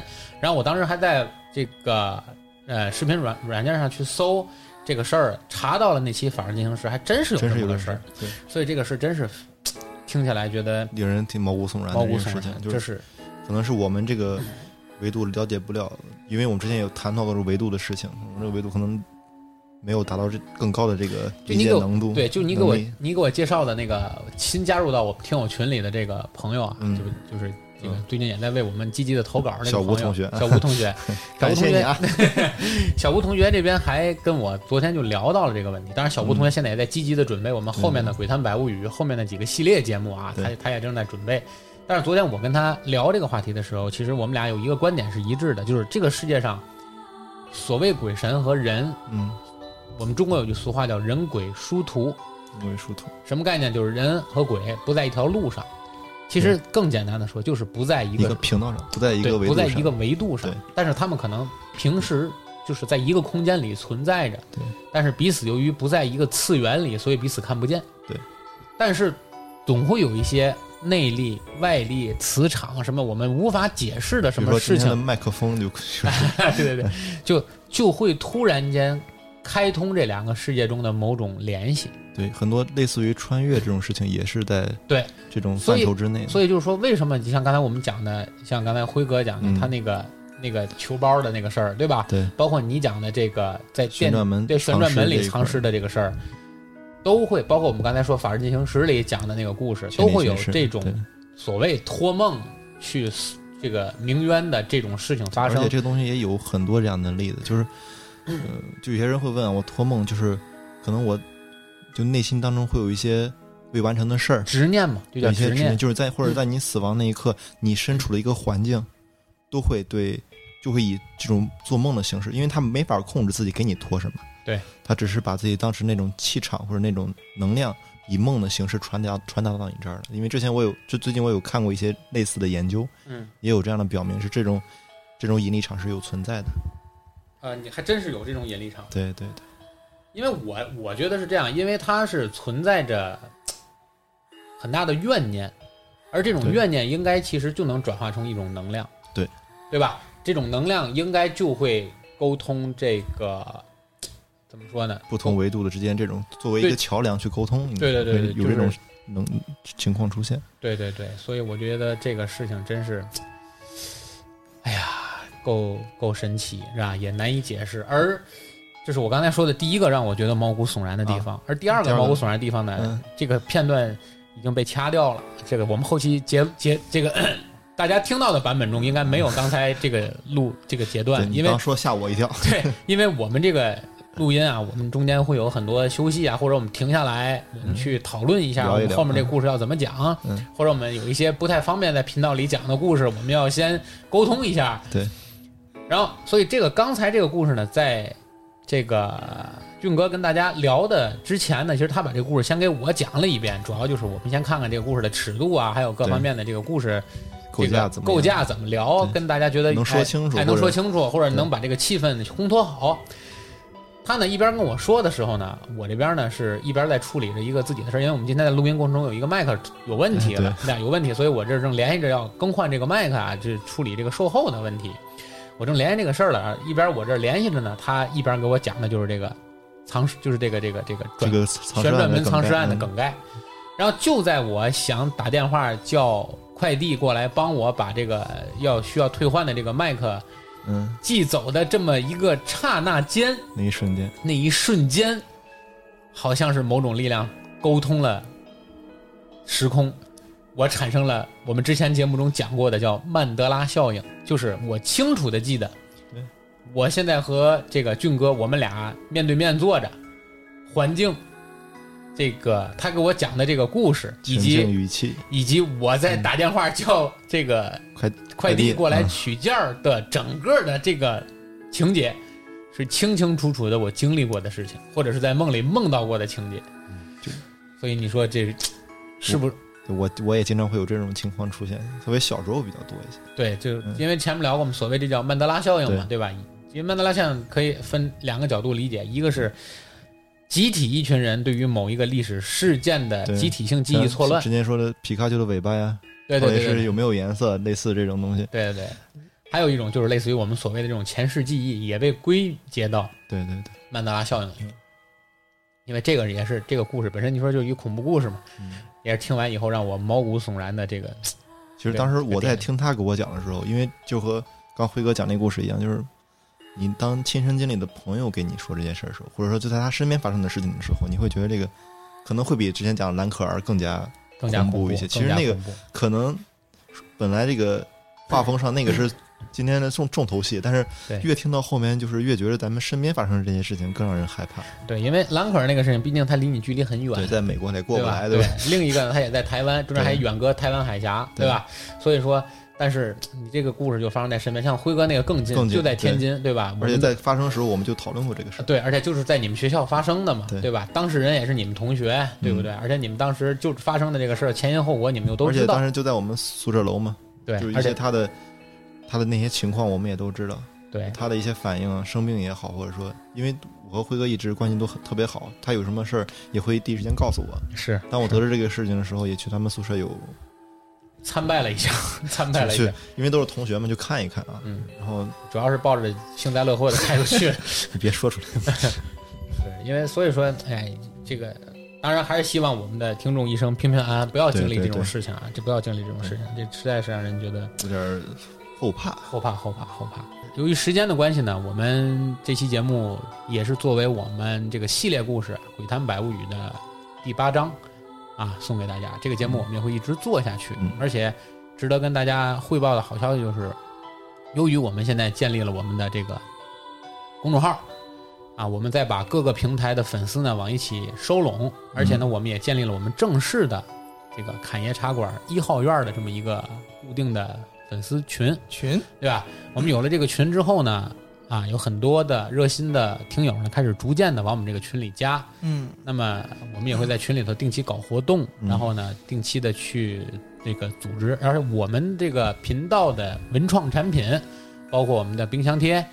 然后我当时还在这个呃视频软软件上去搜这个事儿，查到了那期《法制进行时》，还真是有这么个事儿对，所以这个事真是听起来觉得令人挺毛骨悚然的毛骨悚然，就是可能是我们这个维度了解不了，因为我们之前有谈到过这维度的事情，我们这个维度可能没有达到这更高的这个理解能度。对，就你给我你给我介绍的那个新加入到我听友群里的这个朋友啊，嗯就就是这个嗯最近也在为我们积极的投稿那个小吴同学小吴同学，小吴同学，感谢你啊！小吴同学这边还跟我昨天就聊到了这个问题。当然，小吴同学现在也在积极的准备我们后面的《鬼探百物语》后面的几个系列节目啊，对他他也正在准备。但是昨天我跟他聊这个话题的时候，其实我们俩有一个观点是一致的，就是这个世界上所谓鬼神和人，嗯，我们中国有句俗话叫“人鬼殊途”。人鬼殊途，什么概念？就是人和鬼不在一条路上。其实更简单的说，就是不在一一个个频道上，不在一个维度上。不在一个维度上。但是他们可能平时就是在一个空间里存在着，对。但是彼此由于不在一个次元里，所以彼此看不见，对。但是总会有一些内力、外力、磁场什么我们无法解释的什么事情。麦克风就就是 对对对，就就会突然间开通这两个世界中的某种联系。对很多类似于穿越这种事情，也是在对。这种范畴之内的。所以就是说，为什么你像刚才我们讲的，像刚才辉哥讲的，嗯。他那个那个球包的那个事儿，对吧？对。包括你讲的这个在电旋转门对旋转门里藏尸的这个事儿，都会包括我们刚才说《法制进行时》里讲的那个故事，都会有这种所谓托梦去这个鸣冤的这种事情发生而且。这个东西也有很多这样的例子，就是，呃，就有些人会问我托梦，就是可能我就内心当中会有一些未完成的事儿，执念嘛，就叫执念有些执念，。就是在或者在你死亡那一刻，你身处的一个环境，都会对，就会以这种做梦的形式，因为他没法控制自己给你托什么，对他只是把自己当时那种气场或者那种能量。以梦的形式传达传达到你这儿了，因为之前我有，就最近我有看过一些类似的研究，嗯，也有这样的表明是这种这种引力场是有存在的。呃，你还真是有这种引力场。对对对，因为我我觉得是这样，因为它是存在着很大的怨念，而这种怨念应该其实就能转化成一种能量，对对吧？这种能量应该就会沟通这个怎么说呢？不同维度的之间这种作为一个桥梁去沟通，对对对对有这种能情况出现。对对对，所以我觉得这个事情真是，哎呀，够够神奇是吧？也难以解释。而这是我刚才说的第一个让我觉得毛骨悚然的地方，而第二个个毛骨悚然的地方呢，嗯这个片段已经被掐掉了。这个我们后期截截这个大家听到的版本中应该没有刚才这个录这个截段因为刚说吓我一跳。对，因为我们这个录音啊，我们中间会有很多休息啊，或者我们停下来，我们去讨论一下我们后面这个故事要怎么讲，嗯。或者我们有一些不太方便在频道里讲的故事，我们要先沟通一下。对，然后，所以这个刚才这个故事呢，在这个俊哥跟大家聊的之前呢，其实他把这个故事先给我讲了一遍，主要就是我们先看看这个故事的尺度啊，还有各方面的这个故事构架怎么构架怎么聊，跟大家觉得能说清楚哎，哎能说清楚，或者能把这个气氛烘托好。他呢一边跟我说的时候呢，我这边呢是一边在处理着一个自己的事儿，因为我们今天在录音过程中有一个麦克有问题了，那有问题，所以我这正联系着要更换这个麦克啊，这处理这个售后的问题。我正联系这个事儿了啊，一边我这联系着呢，他一边给我讲的就是这个藏，就是这个这个这个转这个旋转门藏尸案的梗概。然后就在我想打电话叫快递过来帮我把这个要需要退换的这个麦克嗯，寄走的这么一个刹那间，那一瞬间，那一瞬间，好像是某种力量沟通了时空，我产生了我们之前节目中讲过的叫曼德拉效应，就是我清楚的记得对，我现在和这个俊哥我们俩面对面坐着，环境，这个他给我讲的这个故事，以及语气，以及我在打电话叫这个快快递过来嗯取件儿的整个的这个情节，是清清楚楚的我经历过的事情，或者是在梦里梦到过的情节。就所以你说这是不是我我也经常会有这种情况出现，特别小时候比较多一些。对？就嗯因为前面聊过，我们所谓这叫曼德拉效应嘛，对吧？因为曼德拉效应可以分两个角度理解，一个是集体一群人对于某一个历史事件的集体性记忆错乱，之前说的皮卡丘的尾巴呀，对对对是有没有颜色，类似这种东西。对对对。还有一种就是类似于我们所谓的这种前世记忆，也被归结到对对对，曼德拉效应里，因为这个也是这个故事本身，你说就是一恐怖故事嘛，嗯。也是听完以后让我毛骨悚然的这个，其实当时我在听他给我讲的时候，因为就和刚辉哥讲那故事一样，就是你当亲身经历的朋友给你说这件事儿的时候，或者说就在他身边发生的事情的时候，你会觉得这个可能会比之前讲的兰可儿更加更加恐怖一些其实那个可能本来这个画风上那个是 今天的重重头戏，但是越听到后面，就是越觉得咱们身边发生的这些事情更让人害怕。对，因为蓝可儿那个事情，毕竟他离你距离很远，对，在美国得过不？来，对吧？另一个呢，他也在台湾，中间还远隔台湾海峡，对吧？所以说，但是你这个故事就发生在身边，像辉哥那个更近，更近就在天津，对吧？而且在发生的时候我们就讨论过这个事。对，而且就是在你们学校发生的嘛，对对吧？当事人也是你们同学，对不对？而且你们当时就发生的这个事儿前因后果，你们又都知道而且当，时就在我们宿舍楼嘛，对而且他的他的那些情况我们也都知道，对他的一些反应啊，生病也好，或者说，因为我和辉哥一直关系都很特别好，他有什么事儿也会第一时间告诉我。是当我得知这个事情的时候，也去他们宿舍有参拜了一下，参拜了一下，，因为都是同学们，就看一看啊。嗯，然后主要是抱着幸灾乐祸的态度去，你 别说出来，对，因为所以说，哎，这个当然还是希望我们的听众一生平平安安，不要经历这种事情啊，这不要经历这种事情，这实在是让人觉得有点儿后怕。后怕后怕后怕。由于时间的关系呢，我们这期节目也是作为我们这个系列故事《鬼谈百物语》的第八章啊，送给大家。这个节目我们也会一直做下去，嗯而且值得跟大家汇报的好消息就是，由于我们现在建立了我们的这个公众号。啊，我们再把各个平台的粉丝呢往一起收拢，而且呢，我们也建立了我们正式的这个侃爷茶馆一号院的这么一个固定的粉丝群。群对吧？我们有了这个群之后呢，啊，有很多的热心的听友呢，开始逐渐的往我们这个群里加。嗯那么我们也会在群里头定期搞活动，嗯然后呢，定期的去这个组织，而且我们这个频道的文创产品，包括我们的冰箱贴、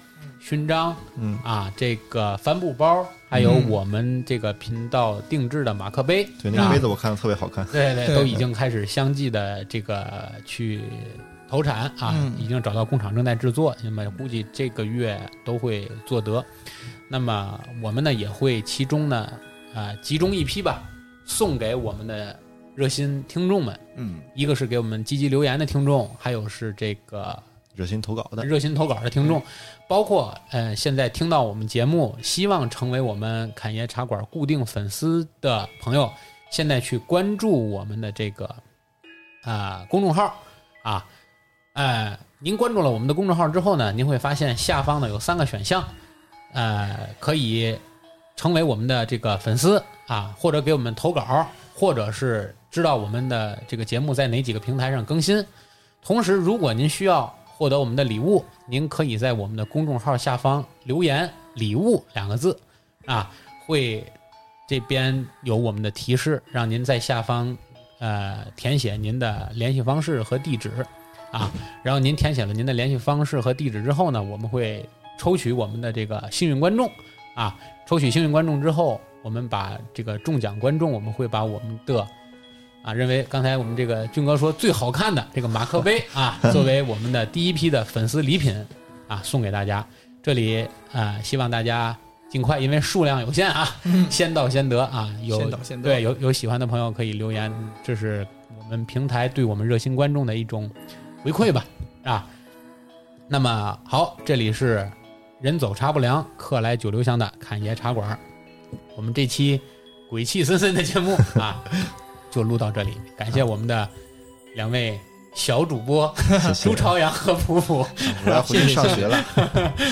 勋章嗯，啊，这个帆布包，还有嗯我们这个频道定制的马克杯，对，那啊个杯子我看的特别好看。对对，对 都已经开始相继的这个去投产啊，嗯。已经找到工厂正在制作，那么估计这个月都会做得。那么我们呢也会其中呢啊、集中一批吧，送给我们的热心听众们，嗯。一个是给我们积极留言的听众，还有是这个热心投稿的，热心投稿的听众，包括呃现在听到我们节目，希望成为我们侃爷茶馆固定粉丝的朋友，现在去关注我们的这个啊、公众号啊，呃，您关注了我们的公众号之后呢，您会发现下方呢有三个选项，呃，可以成为我们的这个粉丝啊，或者给我们投稿，或者是知道我们的这个节目在哪几个平台上更新。同时，如果您需要获得我们的礼物，您可以在我们的公众号下方留言“礼物”两个字，啊，会这边有我们的提示，让您在下方呃填写您的联系方式和地址，啊。然后您填写了您的联系方式和地址之后呢，我们会抽取我们的这个幸运观众啊，抽取幸运观众之后，我们把这个中奖观众，我们会把我们的啊认为刚才我们这个俊哥说最好看的这个马克杯 啊，作为我们的第一批的粉丝礼品啊送给大家。这里啊，希望大家尽快，因为数量有限啊，先到先得啊。有对有有喜欢的朋友可以留言，这是我们平台对我们热心观众的一种回馈吧啊。那么好，这里是人走茶不凉，客来酒留香的侃爷茶馆儿。我们这期鬼气森森的节目啊，就录到这里。感谢我们的两位小主播 朱。朝阳和普普我要回去上学了，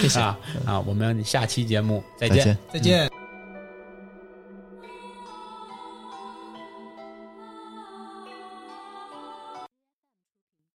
谢谢，啊啊！我们下期节目再再见。再见。